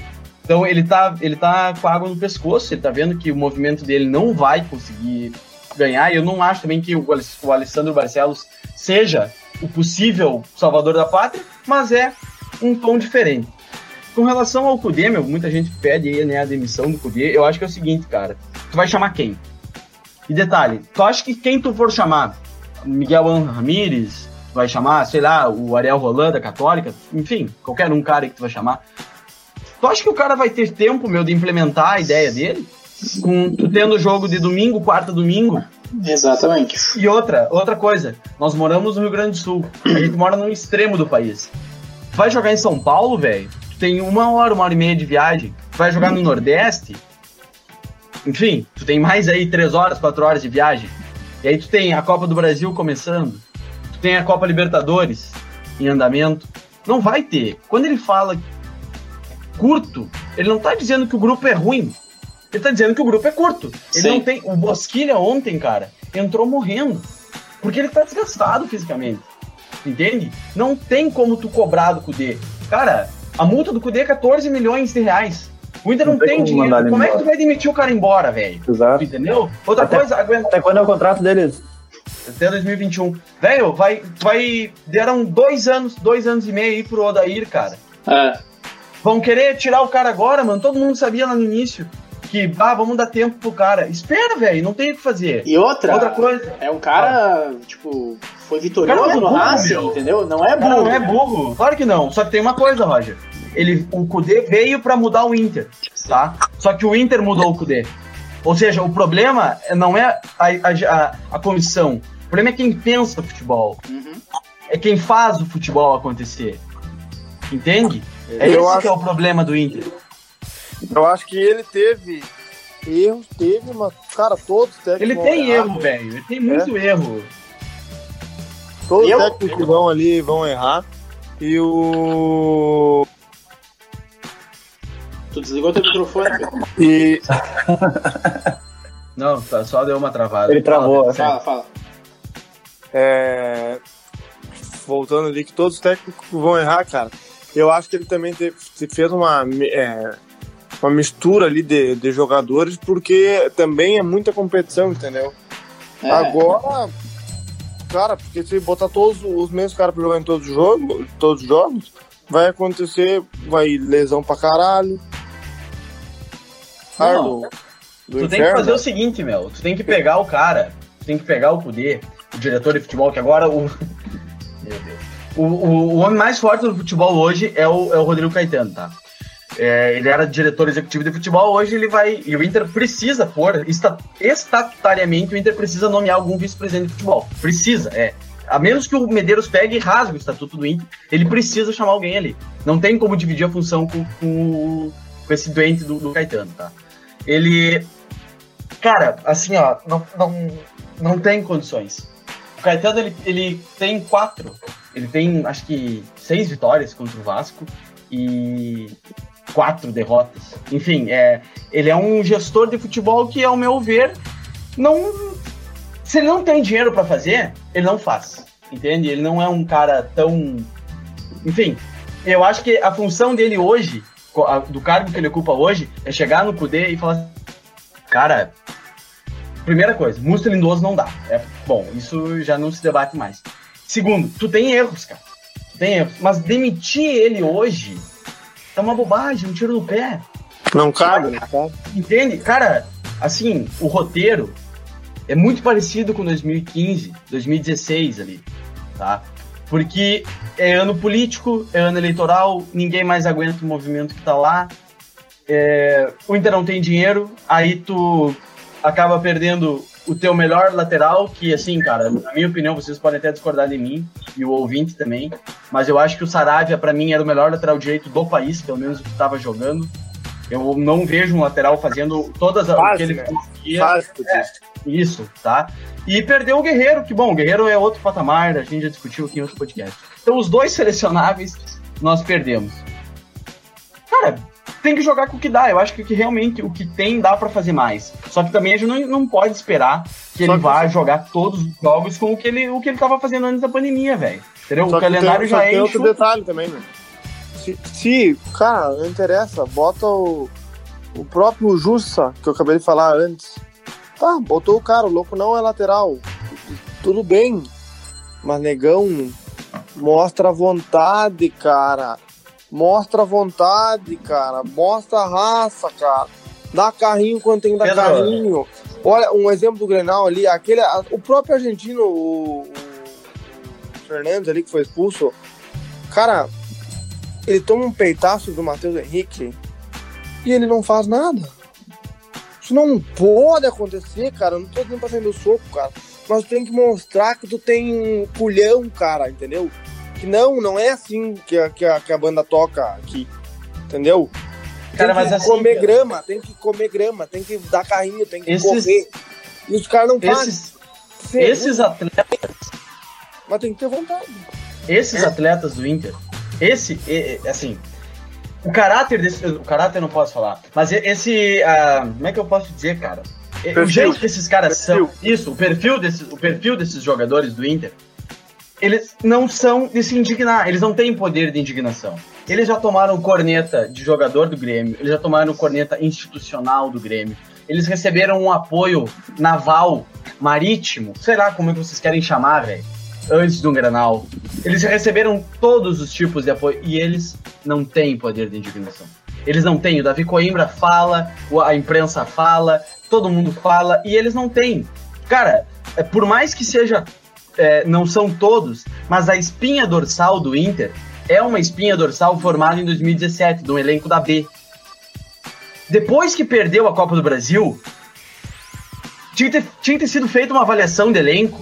Então ele tá, ele tá com a água no pescoço, ele tá vendo que o movimento dele não vai conseguir ganhar. E eu não acho também que o, o Alessandro Barcelos seja o possível salvador da pátria, mas é um tom diferente. Com relação ao Kudê, meu, muita gente pede aí, né, a demissão do Kudê. Eu acho que é o seguinte, cara. Tu vai chamar quem? E detalhe, tu acha que quem tu for chamar? Miguel Ramírez? Tu vai chamar, sei lá, o Ariel Roland da Católica? Enfim, qualquer um cara que tu vai chamar. Tu acha que o cara vai ter tempo, meu, de implementar a ideia dele? Com tu tendo jogo de domingo, quarta, domingo? Exatamente. E outra, outra coisa, nós moramos no Rio Grande do Sul. A gente mora no extremo do país. Vai jogar em São Paulo, velho? Tem uma hora, uma hora e meia de viagem, tu vai jogar no Nordeste, enfim, tu tem mais aí três horas, quatro horas de viagem. E aí tu tem a Copa do Brasil começando, tu tem a Copa Libertadores em andamento. Não vai ter. Quando ele fala curto, ele não tá dizendo que o grupo é ruim. Ele tá dizendo que o grupo é curto. Ele Sim. não tem. O Bosquilha ontem, cara, entrou morrendo. Porque ele tá desgastado fisicamente. Entende? Não tem como tu cobrar do Kudê. Cara, a multa do Cudê é 14 milhões de reais. O Inter não, não tem, tem dinheiro. Como embora. é que tu vai demitir o cara embora, velho? Exato. Entendeu? Outra até, coisa, aguenta. Até quando é o contrato deles? Até 2021. Velho, vai, vai. Deram dois anos, dois anos e meio aí pro Odair, cara. É. Vão querer tirar o cara agora, mano. Todo mundo sabia lá no início que, ah, vamos dar tempo pro cara. Espera, velho, não tem o que fazer. E outra, outra coisa. É um cara, ah. tipo, foi vitorioso é no Racing, entendeu? Não é burro. Cara, não é burro. Claro que não. Só que tem uma coisa, Roger ele, o Kudê veio para mudar o Inter, tá? Só que o Inter mudou o Kudê. Ou seja, o problema não é a, a, a comissão, o problema é quem pensa o futebol. Uhum. É quem faz o futebol acontecer. Entende? É eu esse acho... que é o problema do Inter. Eu acho que ele teve erros, teve, mas, cara, todos técnicos. Ele tem erro, velho. Ele tem muito é. erro. Todos os técnicos vão ali vão errar. E o. Tu desligou teu microfone, E. Não, tá, só deu uma travada. Ele travou. Fala, fala. É... Voltando ali, que todos os técnicos vão errar, cara. Eu acho que ele também teve, fez uma, é, uma mistura ali de, de jogadores, porque também é muita competição, entendeu? É. Agora, cara, porque se botar todos os mesmos caras pra jogar em todos os jogos, todos os jogos, vai acontecer, vai lesão pra caralho, não. Tu inferno. tem que fazer o seguinte, meu. Tu tem que pegar o cara, tu tem que pegar o poder, o diretor de futebol, que agora o. Meu Deus. O, o, o homem mais forte do futebol hoje é o, é o Rodrigo Caetano, tá? É, ele era diretor executivo de futebol, hoje ele vai. E o Inter precisa pôr, estatutariamente, o Inter precisa nomear algum vice-presidente de futebol. Precisa, é. A menos que o Medeiros pegue e rasgue o estatuto do Inter, ele precisa chamar alguém ali. Não tem como dividir a função com, com, com esse doente do, do Caetano, tá? Ele. Cara, assim, ó, não, não, não tem condições. O Caetano, ele, ele tem quatro. Ele tem, acho que, seis vitórias contra o Vasco. E quatro derrotas. Enfim, é, ele é um gestor de futebol que, ao meu ver, não. Se ele não tem dinheiro para fazer, ele não faz. Entende? Ele não é um cara tão. Enfim, eu acho que a função dele hoje, do cargo que ele ocupa hoje, é chegar no Cudê e falar: Cara, primeira coisa, Musto Lindoso não dá. É, bom, isso já não se debate mais. Segundo, tu tem erros, cara. Tu tem erros. Mas demitir ele hoje é uma bobagem, um tiro no pé. Não cabe, né? Entende? Cara, assim, o roteiro é muito parecido com 2015, 2016 ali, tá? Porque é ano político, é ano eleitoral, ninguém mais aguenta o movimento que tá lá. É, o Inter não tem dinheiro, aí tu acaba perdendo o teu melhor lateral, que assim, cara, na minha opinião, vocês podem até discordar de mim, e o ouvinte também, mas eu acho que o Saravia, para mim, era o melhor lateral direito do país, pelo menos que estava jogando. Eu não vejo um lateral fazendo todas as o que ele né? conseguia. Fácil, É, isso, tá? E perdeu o Guerreiro, que bom, o Guerreiro é outro patamar, a gente já discutiu aqui em outro podcast. Então, os dois selecionáveis nós perdemos. Cara, tem que jogar com o que dá. Eu acho que, que realmente o que tem dá pra fazer mais. Só que também a gente não, não pode esperar que Só ele que vá você- jogar todos os jogos com o que ele, o que ele tava fazendo antes da pandemia, velho. Entendeu? Só o calendário tem, já que tem é outro enxuto. detalhe também, né? Se, se, cara, não interessa, bota o, o próprio Jussa, que eu acabei de falar antes. Tá, botou o cara, o louco não é lateral. Tudo bem. Mas negão, mostra a vontade, cara. Mostra a vontade, cara. Mostra a raça, cara. Dá carrinho quando tem que dar Pedro. carrinho. Olha, um exemplo do Grenal ali, aquele, o próprio argentino, o, o Fernandes ali que foi expulso, cara, ele toma um peitaço do Matheus Henrique e ele não faz nada. Isso não pode acontecer, cara. Eu não tô dizendo pra sair do soco, cara. Mas tu tem que mostrar que tu tem um culhão, cara, entendeu? Que não, não é assim que a, que a, que a banda toca aqui, entendeu? Cara, tem que mas assim, comer cara. grama, tem que comer grama, tem que dar carrinho, tem que Esses- correr. E os caras não fazem. Esses, Segundo, esses atletas Mas tem que ter vontade. esses atletas do Inter, esse, é, é, assim, o caráter desse, o caráter eu não posso falar, mas esse, ah, como é que eu posso dizer, cara? E- O Perfil. jeito que esses caras Perfil. são, isso, o perfil desses, o perfil desses jogadores do Inter, eles não são de se indignar, eles não têm poder de indignação. Eles já tomaram corneta de jogador do Grêmio, eles já tomaram corneta institucional do Grêmio, eles receberam um apoio naval, marítimo, sei lá como é que vocês querem chamar, velho, antes do Granal. Eles receberam todos os tipos de apoio e eles não têm poder de indignação. Eles não têm. O Davi Coimbra fala, a imprensa fala, todo mundo fala e eles não têm. Cara, é, por mais que seja. É, não são todos, mas a espinha dorsal do Inter é uma espinha dorsal formada em 2017, do elenco da B. Depois que perdeu a Copa do Brasil, tinha que ter, tinha que ter sido feita uma avaliação de elenco.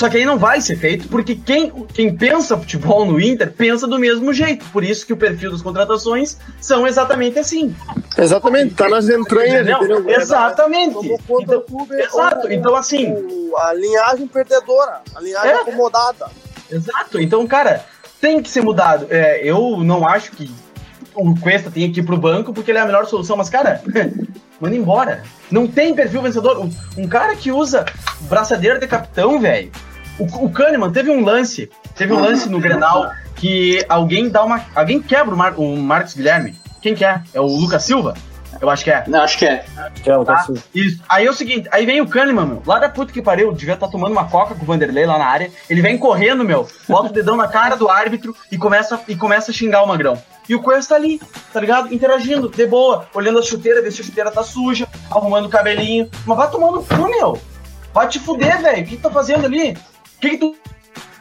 Só que aí não vai ser feito, porque quem, quem pensa futebol no Inter pensa do mesmo jeito. Por isso que o perfil das contratações são exatamente assim. Exatamente, tá nas entranhas, Entendeu? Exatamente. Então, exato. Então, assim, a linhagem perdedora, a linhagem É. acomodada. Exato. Então, cara, tem que ser mudado. É, eu não acho que o Cuesta tenha que ir pro banco porque ele é a melhor solução, mas, cara, manda embora. Não tem perfil vencedor. Um, um cara que usa braçadeira de capitão, velho. O, o Kahneman teve um lance, teve um lance no Grenal que alguém dá uma. Alguém quebra o, Mar, o Marcos Guilherme. Quem que é? É o Lucas Silva? Eu acho que é. Não, acho que é. Que é o Tá? Cássio. Isso. Aí é o seguinte, aí vem o Kahneman, meu, lá da puta que pariu, devia estar tomando uma coca com o Vanderlei lá na área. Ele vem correndo, meu, bota o dedão na cara do árbitro e começa, e começa a xingar o Magrão. E o Cuesta tá ali, tá ligado? Interagindo, de boa, olhando a chuteira, ver se a chuteira tá suja, arrumando o cabelinho. Mas vai tomando no cu, meu. Vai te fuder, velho. O que, que tá fazendo ali? Que, que tu.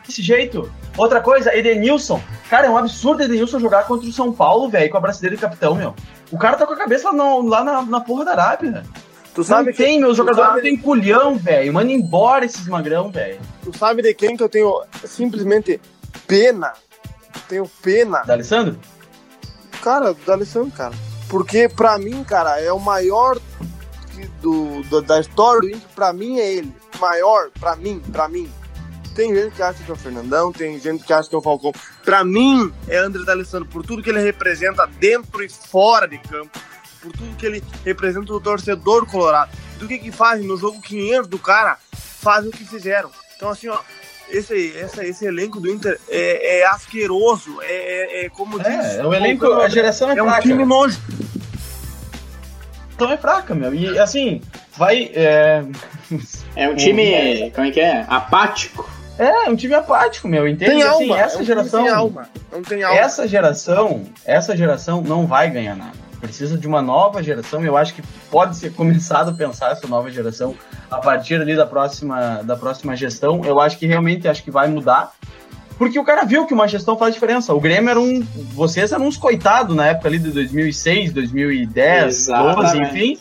Desse jeito? Outra coisa, Edenilson. Cara, é um absurdo Edenilson jogar contra o São Paulo, velho, com a braçadeira de capitão, meu. O cara tá com a cabeça lá, no- lá na, na porra da Arábia. Tu sabe, não que, tem, meus tu jogadores sabe- tem culhão, velho. Manda embora esses magrão, velho. tu sabe de quem que eu tenho simplesmente pena? Tenho pena. Da Alessandro? Cara, do Alessandro, cara. Porque pra mim, cara, é o maior do, do- da história do Inter, pra mim é ele. Maior, pra mim, pra mim. Tem gente que acha que é o Fernandão, tem gente que acha que é o Falcão. Pra mim, é André D'Alessandro, por tudo que ele representa dentro e fora de campo, por tudo que ele representa o torcedor colorado, do que que fazem no jogo 500 do cara, fazem o que fizeram. Então, assim, ó, esse, esse, esse elenco do Inter é, é asqueroso, é, é, é como diz... É, o elenco, a geração é, é um fraca. time nojo. Então é fraca, meu. E assim, vai. É, É um time, como é que é? Apático. É um time apático, meu. Entende? Tem assim, alma, é um essa time geração. sem alma. Não tem alma. Essa geração, essa geração não vai ganhar nada. Precisa de uma nova geração. Eu acho que pode ser começado a pensar essa nova geração a partir ali da próxima, da próxima gestão. Eu acho que realmente acho que vai mudar. Porque o cara viu que uma gestão faz diferença. O Grêmio era um. Vocês eram uns coitados na época ali de 2006, 2010, 12, Exatamente. enfim.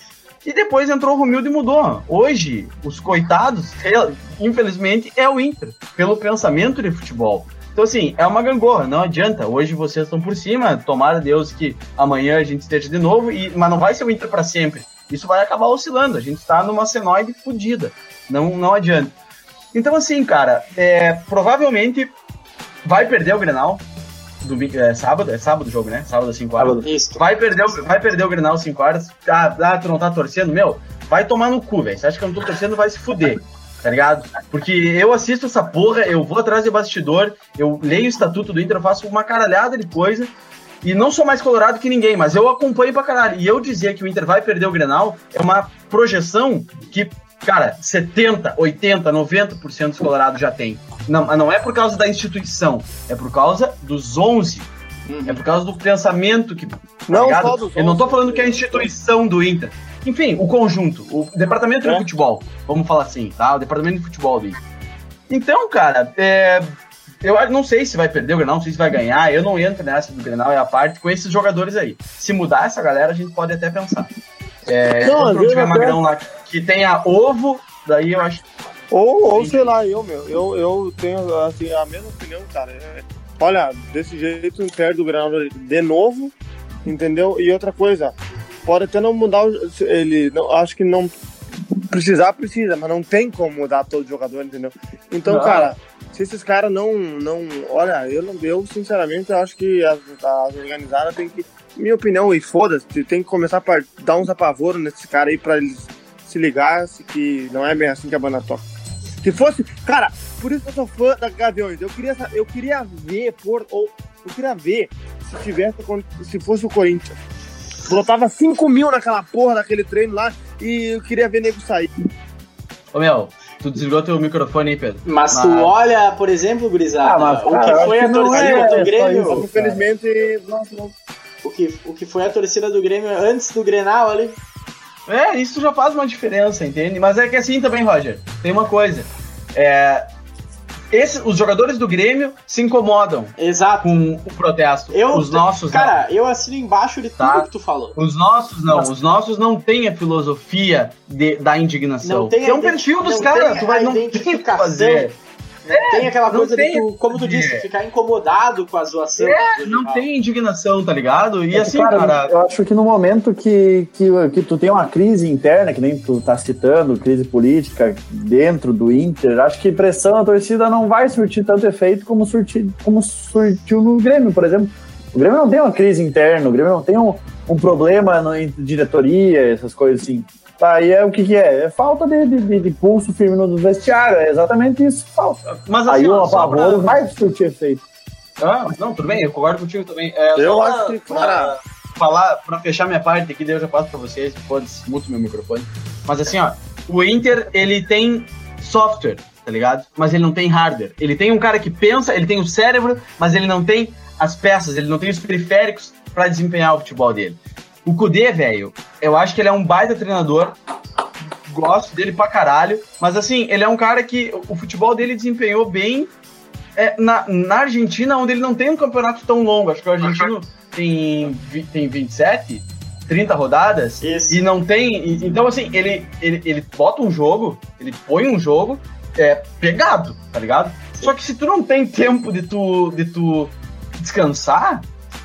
E depois entrou o Romildo e mudou. Hoje, os coitados, é- infelizmente, é o Inter, pelo pensamento de futebol. Então, assim, é uma gangorra, não adianta. Hoje vocês estão por cima, tomara Deus que amanhã a gente esteja de novo, e, mas não vai ser o Inter para sempre. Isso vai acabar oscilando. A gente está numa senoide fodida. Não, não adianta. Então, assim, cara, é, provavelmente vai perder o Grenal. Domingo, é, sábado, é sábado o jogo, né? Sábado às 5 horas. Isso. Vai perder, o- vai perder o Grenal 5 horas. Ah, ah, tu não tá torcendo? Meu, vai tomar no cu, velho. Você acha que eu não tô torcendo? Vai se fuder. Tá ligado? Porque eu assisto essa porra, eu vou atrás de bastidor, eu leio o estatuto do Inter, eu faço uma caralhada de coisa. E não sou mais colorado que ninguém, mas eu acompanho pra caralho. E eu dizer que o Inter vai perder o Grenal é uma projeção que, cara, 70, 80, 90% dos colorados já tem. Não, mas não é por causa da instituição, é por causa dos 11 é por causa do pensamento que. tá Não ligado? só dos Eu não tô 11, falando que é a instituição do Inter. Enfim, o conjunto, o departamento É. de futebol, vamos falar assim, tá? O departamento de futebol do Inter. Então, cara, é, eu não sei se vai perder o Grenal, não sei se vai ganhar. Eu não entro nessa do Grenal, é a parte com esses jogadores aí. Se mudar essa galera, a gente pode até pensar. É, Não, vezes tiver até- magrão lá que tenha ovo, daí eu acho. Ou, ou sei lá, eu, meu, eu, eu tenho assim, a mesma opinião, cara. É, olha, desse jeito perde o Granal de novo, entendeu? E outra coisa, pode até não mudar ele, não, acho que não precisar precisa, mas não tem como mudar todo jogador, entendeu? Então, Não. cara, se esses caras não, não, olha, eu não, eu sinceramente acho que as, as organizadas tem que, minha opinião, e foda-se, tem que começar a dar uns apavoros nesses caras aí pra eles se ligar se que não é bem assim que a banda toca. Se fosse, cara, por isso que eu sou fã da Gaviões. Eu queria, eu queria ver por ou eu queria ver se tivesse se fosse o Corinthians. Botava 5 mil naquela porra daquele treino lá e eu queria ver nego sair. Ô meu, tu desligou teu microfone aí, Pedro. Mas tu Mas- olha, por exemplo, Gurizada, Ah, mas, o cara, que foi a torcida é do só Grêmio, infelizmente, nossa, não. O, que, o que foi a torcida do Grêmio antes do Grenal ali. É, isso já faz uma diferença, entende? Mas é que assim também, Roger, tem uma coisa. É, esse, os jogadores do Grêmio se incomodam Exato. com o protesto. Eu, os nossos não. Cara, eu assino embaixo de tudo Tá. que tu falou. Os nossos não. Os nossos não têm a filosofia de- da indignação. Não tem é um perfil dos não caras. Tu vai não tem que identificação. Fazer. tem aquela coisa de tem tu, como tu disse, ficar incomodado com a zoação. É, não tem indignação, tá ligado? E É que, assim, cara. eu acho que no momento que, que, que tu tem uma crise interna, que nem tu tá citando, crise política dentro do Inter, acho que pressão na torcida não vai surtir tanto efeito como, surtir, como surtiu no Grêmio, por exemplo. O Grêmio não tem uma crise interna, o Grêmio não tem um, um problema no, entre diretoria, essas coisas assim. Tá, Aí é o que, que é? É falta de, de, de- de pulso firme no vestiário, é exatamente isso que falta. Mas Aí assim, o ó, só pra- apavoro vai surtir efeito. Ah, não, tudo bem, eu concordo contigo também. É, Eu só acho pra- que, cara- pra falar, pra fechar minha parte aqui, daí eu já passo pra vocês, foda-se, muto meu microfone. Mas assim, ó, o Inter, ele tem software, tá ligado? Mas ele não tem hardware. Ele tem um cara que pensa, ele tem o cérebro, mas ele não tem as peças, ele não tem os periféricos pra desempenhar o futebol dele. O Kudê, velho, eu acho que ele é um baita treinador, gosto dele pra caralho, mas assim, ele é um cara que o futebol dele desempenhou bem é, na, na Argentina, onde ele não tem um campeonato tão longo. Acho que o argentino tem, vi- tem 27, 30 rodadas. Isso. E não tem. e- então, assim, ele, ele, ele bota um jogo, ele põe um jogo é, pegado, tá ligado? Só que se tu não tem tempo de tu, de tu descansar,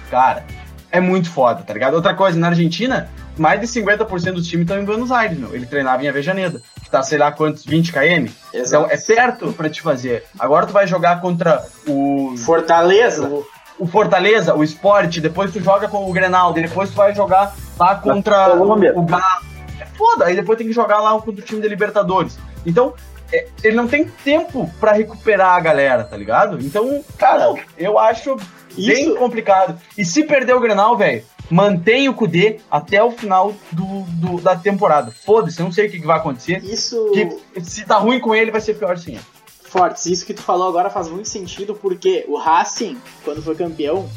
cara, é muito foda, tá ligado? Outra coisa, na Argentina, mais de 50% dos times estão em Buenos Aires, meu. Ele treinava em Avejaneda. tá, sei lá quantos, 20 km. Então é perto pra te fazer. Agora tu vai jogar contra o. Fortaleza. O, o Fortaleza, o Sport, depois tu joga com o Grenal, depois tu vai jogar lá contra o, o Galo. É foda, aí depois tem que jogar lá contra o time da Libertadores. Então, é, ele não tem tempo pra recuperar a galera, tá ligado? Então, cara, eu acho bem Isso- complicado. E se perder o Grenal, velho, mantém o Kudê até o final do, do- da temporada. Foda-se, eu não sei o que, que vai acontecer. Isso. Que, se tá ruim com ele, vai ser pior sim. Fortes, isso que tu falou agora faz muito sentido, porque o Racing, quando foi campeão,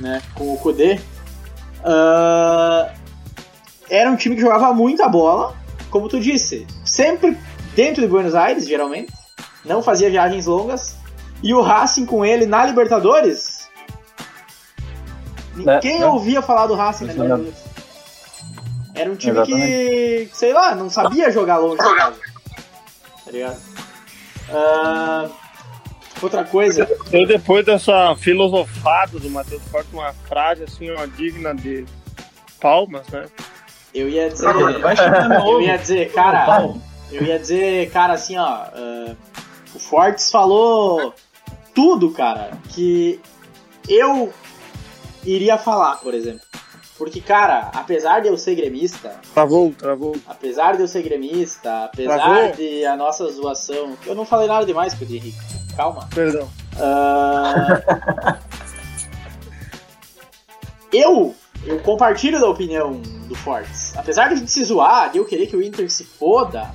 né, com o Kudê, ah, era um time que jogava muita bola, como tu disse, sempre dentro de Buenos Aires, geralmente, não fazia viagens longas, e o Racing com ele na Libertadores, ninguém É, é. ouvia falar do Racing na Isso Libertadores. Era um time que, sei lá, não sabia jogar longe. Tá ligado? Ah, outra coisa, Eu, depois dessa filosofada do Matheus Forte, uma frase assim, ó, digna de palmas, né? eu ia dizer. Eu ia dizer, cara. Eu ia dizer, cara, assim, ó. ah, o Fortes falou tudo, cara, que eu iria falar, por exemplo. Porque, cara, apesar de eu ser gremista, Travou, travou. apesar de eu ser gremista, apesar Travou? de a nossa zoação. Eu não falei nada demais, Pedro Henrique. Calma. Perdão. Ah, eu, eu compartilho da opinião do Fortes. Apesar de a gente se zoar, de eu querer que o Inter se foda,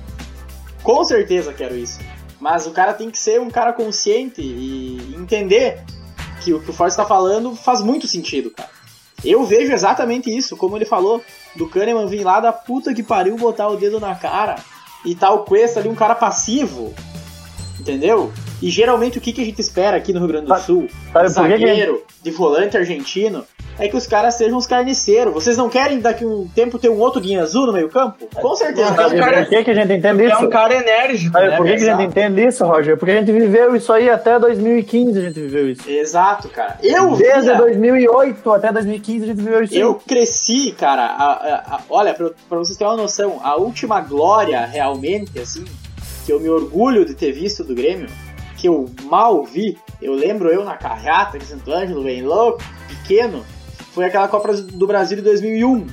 com certeza quero isso. Mas o cara tem que ser um cara consciente e entender que o que o Fortes tá falando faz muito sentido, cara. Eu vejo exatamente isso, como ele falou, do Kahneman vir lá da puta que pariu botar o dedo na cara e tá o Cuesta ali, um cara passivo, entendeu? E geralmente o que, que a gente espera aqui no Rio Grande do Sul, sabe por que zagueiro, de volante argentino, é que os caras sejam os carniceiros. Vocês não querem daqui um tempo ter um outro guinha azul no meio campo? Com certeza. Não, E cara, por que, que a gente entende É isso? um cara enérgico, né? por que, que a gente entende isso, Roger? Porque a gente viveu isso aí até 2015, a gente viveu isso. Exato, cara. Eu Desde via- 2008 até 2015 a gente viveu isso. Eu cresci, cara. a- a- a- olha, pra, pra vocês terem uma noção, a última glória realmente, assim, que eu me orgulho de ter visto do Grêmio, que eu mal vi, eu lembro eu na carrata de Santo Ângelo, bem louco, pequeno, foi aquela Copa do Brasil de 2001.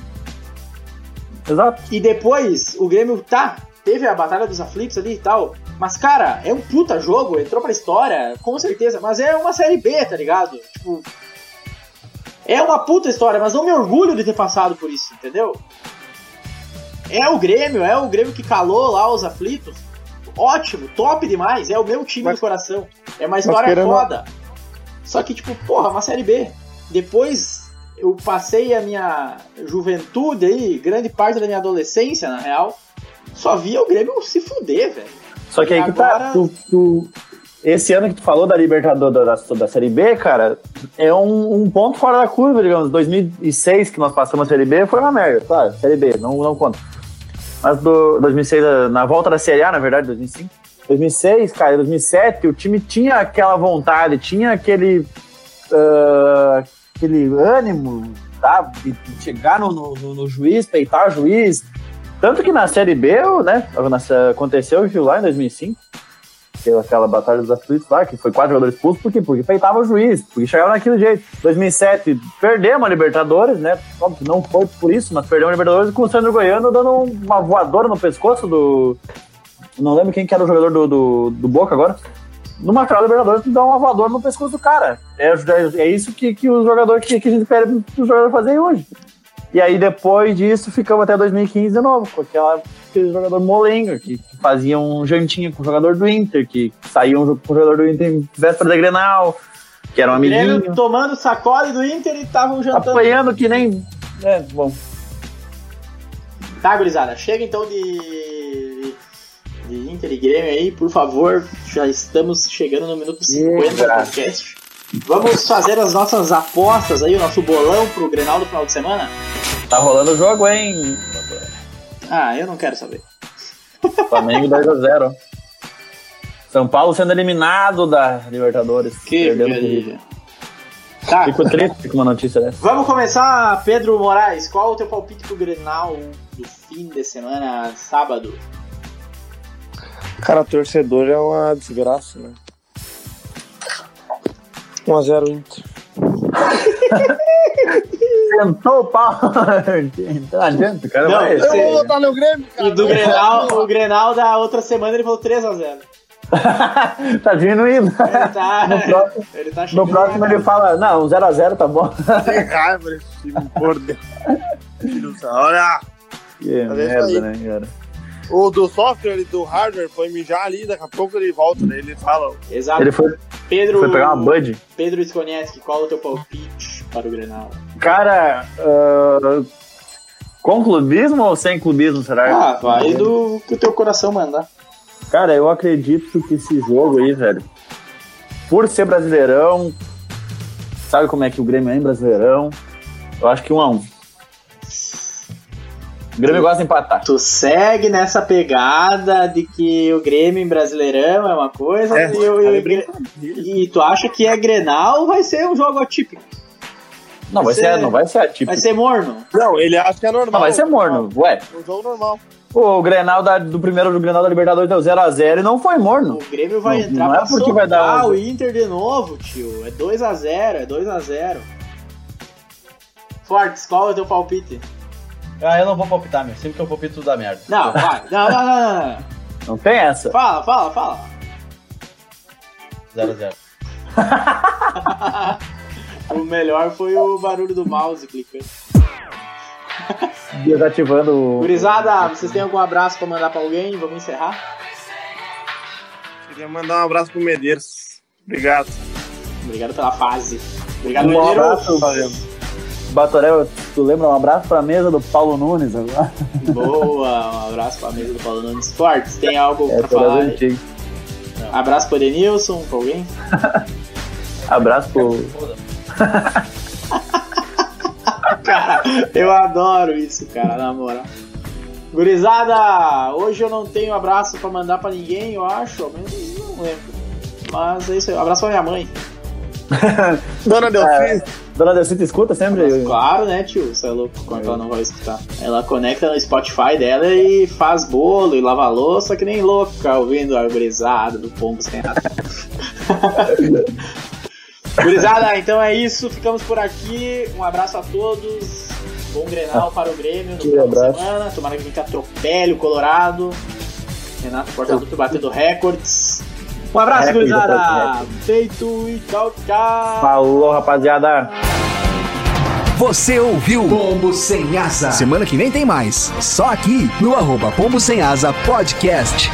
Exato. E depois o Grêmio tá, teve a Batalha dos Aflitos ali e tal. Mas, cara, é um puta jogo, entrou pra história, com certeza. Mas é uma série B, tá ligado? Tipo. É uma puta história, mas não me orgulho de ter passado por isso, entendeu? É o Grêmio, é o Grêmio que calou lá os aflitos. Ótimo, top demais, é o meu time Mas- do coração. É uma história querendo- foda. Só que, tipo, porra, uma série B. Depois eu passei a minha juventude aí, grande parte da minha adolescência, na real, só via o Grêmio se fuder, velho. Só que aí que Agora- tá. Tu, tu- esse ano que tu falou da Libertadores da, da, da Série B, cara, é um, um ponto fora da curva, digamos. 2006 que nós passamos a Série B foi uma merda, claro, Série B, não, não conta. Mas do 2006, na volta da Série A, na verdade, 2005. 2006, cara, 2007, o time tinha aquela vontade, tinha aquele. ah, aquele ânimo, tá? De de chegar no, no, no juiz, peitar o juiz. Tanto que na Série B, né, aconteceu aquilo lá em 2005, aquela, batalha dos aflitos lá, que foi quatro jogadores expulsos, por quê? Porque peitava o juiz, porque chegava naquele jeito. 2007, perdemos a Libertadores, né, óbvio não foi por isso, mas perdemos a Libertadores com o Sandro Goiano dando uma voadora no pescoço do... Não lembro quem que era o jogador do, do, do Boca agora. Numa final Libertadores, tu dá uma voadora no pescoço do cara. É, é isso que, que os jogadores que, que a gente espera os jogadores fazerem hoje. E aí depois disso ficamos até 2015 de novo, com aquela, aquele jogador molenga, que, que fazia um jantinha com o jogador do Inter, que saía um com o jogador do Inter em véspera da Grenal, que era um O Grêmio amiguinho, tomando sacola do Inter e estavam jantando. apanhando que nem... É, bom. Tá, gurizada, chega então de. De Inter e Grêmio aí, por favor. Já estamos chegando no minuto 50 do podcast. Vamos fazer as nossas apostas aí, o nosso bolão pro Grenal do final de semana? Tá rolando o jogo, hein? Ah, eu não quero saber. Flamengo 2x0. São Paulo sendo eliminado da Libertadores. Que perdendo. Tá, Fico triste com uma notícia dessa. vamos começar, Pedro Moraes. Qual o teu palpite pro Grenal do fim de semana, sábado? Cara, torcedor é uma desgraça, né? 1x0 Inter. Sentou o pau. Não adianta, o cara Não, vai. Eu vou votar no Grêmio, cara. E do Grenal, o Grenal da outra semana ele falou 3x0. tá diminuindo. Ele tá. No próximo- ele tá No próximo ele fala, não, 0x0 tá bom. Tem raiva desse time, por Deus. Filho do céu. Olha, Que é merda, né, cara? O do software e do hardware foi mijar ali, daqui a pouco ele volta, né? Ele fala, Exato. Ele foi, Pedro, foi pegar uma Bud. Pedro Skonieski, qual é o teu palpite para o Grenal? Cara, ah, com clubismo ou sem clubismo, será? Ah, vai do que o teu coração mandar. Cara, eu acredito que esse jogo aí, velho, por ser brasileirão, sabe como é que o Grêmio é em brasileirão? Eu acho que um a um. O Grêmio gosta de empatar. Tu segue nessa pegada de que o Grêmio em Brasileirão é uma coisa É, e, o- cara, e, o- e tu acha que é Grenal vai ser um jogo atípico? Não, vai Vai ser, ser- não vai ser atípico. Vai ser morno? não, ele acha que é normal. Não, vai ser morno. Ué, Um jogo normal. o Grenal da- do primeiro do Grenal da Libertadores deu 0x0 e não foi morno. O Grêmio vai Não- entrar não é pra porque vai dar um- o Inter de novo, tio. É 2x0, é 2x0. Fortes, qual é o teu palpite? Ah, eu não vou palpitar, meu. Sempre que eu palpito, tudo dá merda. Não, vai. Não, não, não, não, não. Não tem essa. Fala, fala, fala. 0x0. O melhor foi o barulho do mouse clicando. Desativando o. Gurizada, vocês têm algum abraço pra mandar pra alguém? Vamos encerrar? Queria mandar um abraço pro Medeiros. Obrigado. Obrigado pela fase. Obrigado, Um Mineiro. abraço. Batoré, tu lembra? Um abraço pra mesa do Paulo Nunes agora. Boa, um abraço pra mesa do Paulo Nunes Fortes. Tem algo É, pra falar? Abraço pro Edenilson, pra alguém? Abraço pro. Cara, eu adoro isso, cara, na moral. Gurizada, hoje eu não tenho abraço pra mandar pra ninguém, eu acho, ao menos não lembro. Mas é isso aí, um abraço pra minha mãe. Dona Delfim, Dona Delcita escuta sempre? Mas, claro, né, tio? Você é louco, como é ela não vai escutar? Ela conecta no Spotify dela e faz bolo e lava louça que nem louca, ouvindo a gurizada do pombo sem gurizada, então é isso, ficamos por aqui. Um abraço a todos. Bom Grenal para o Grêmio no final de abraço. semana. Tomara que a gente atropele o Colorado. Renato Portaluppi batendo recordes. Um abraço, Recorde gurizada. Feito e tchau, tchau. Falou, rapaziada. Você ouviu Pombo Sem Asa. Semana que vem tem mais. Só aqui no arroba Pombo Sem Asa Podcast.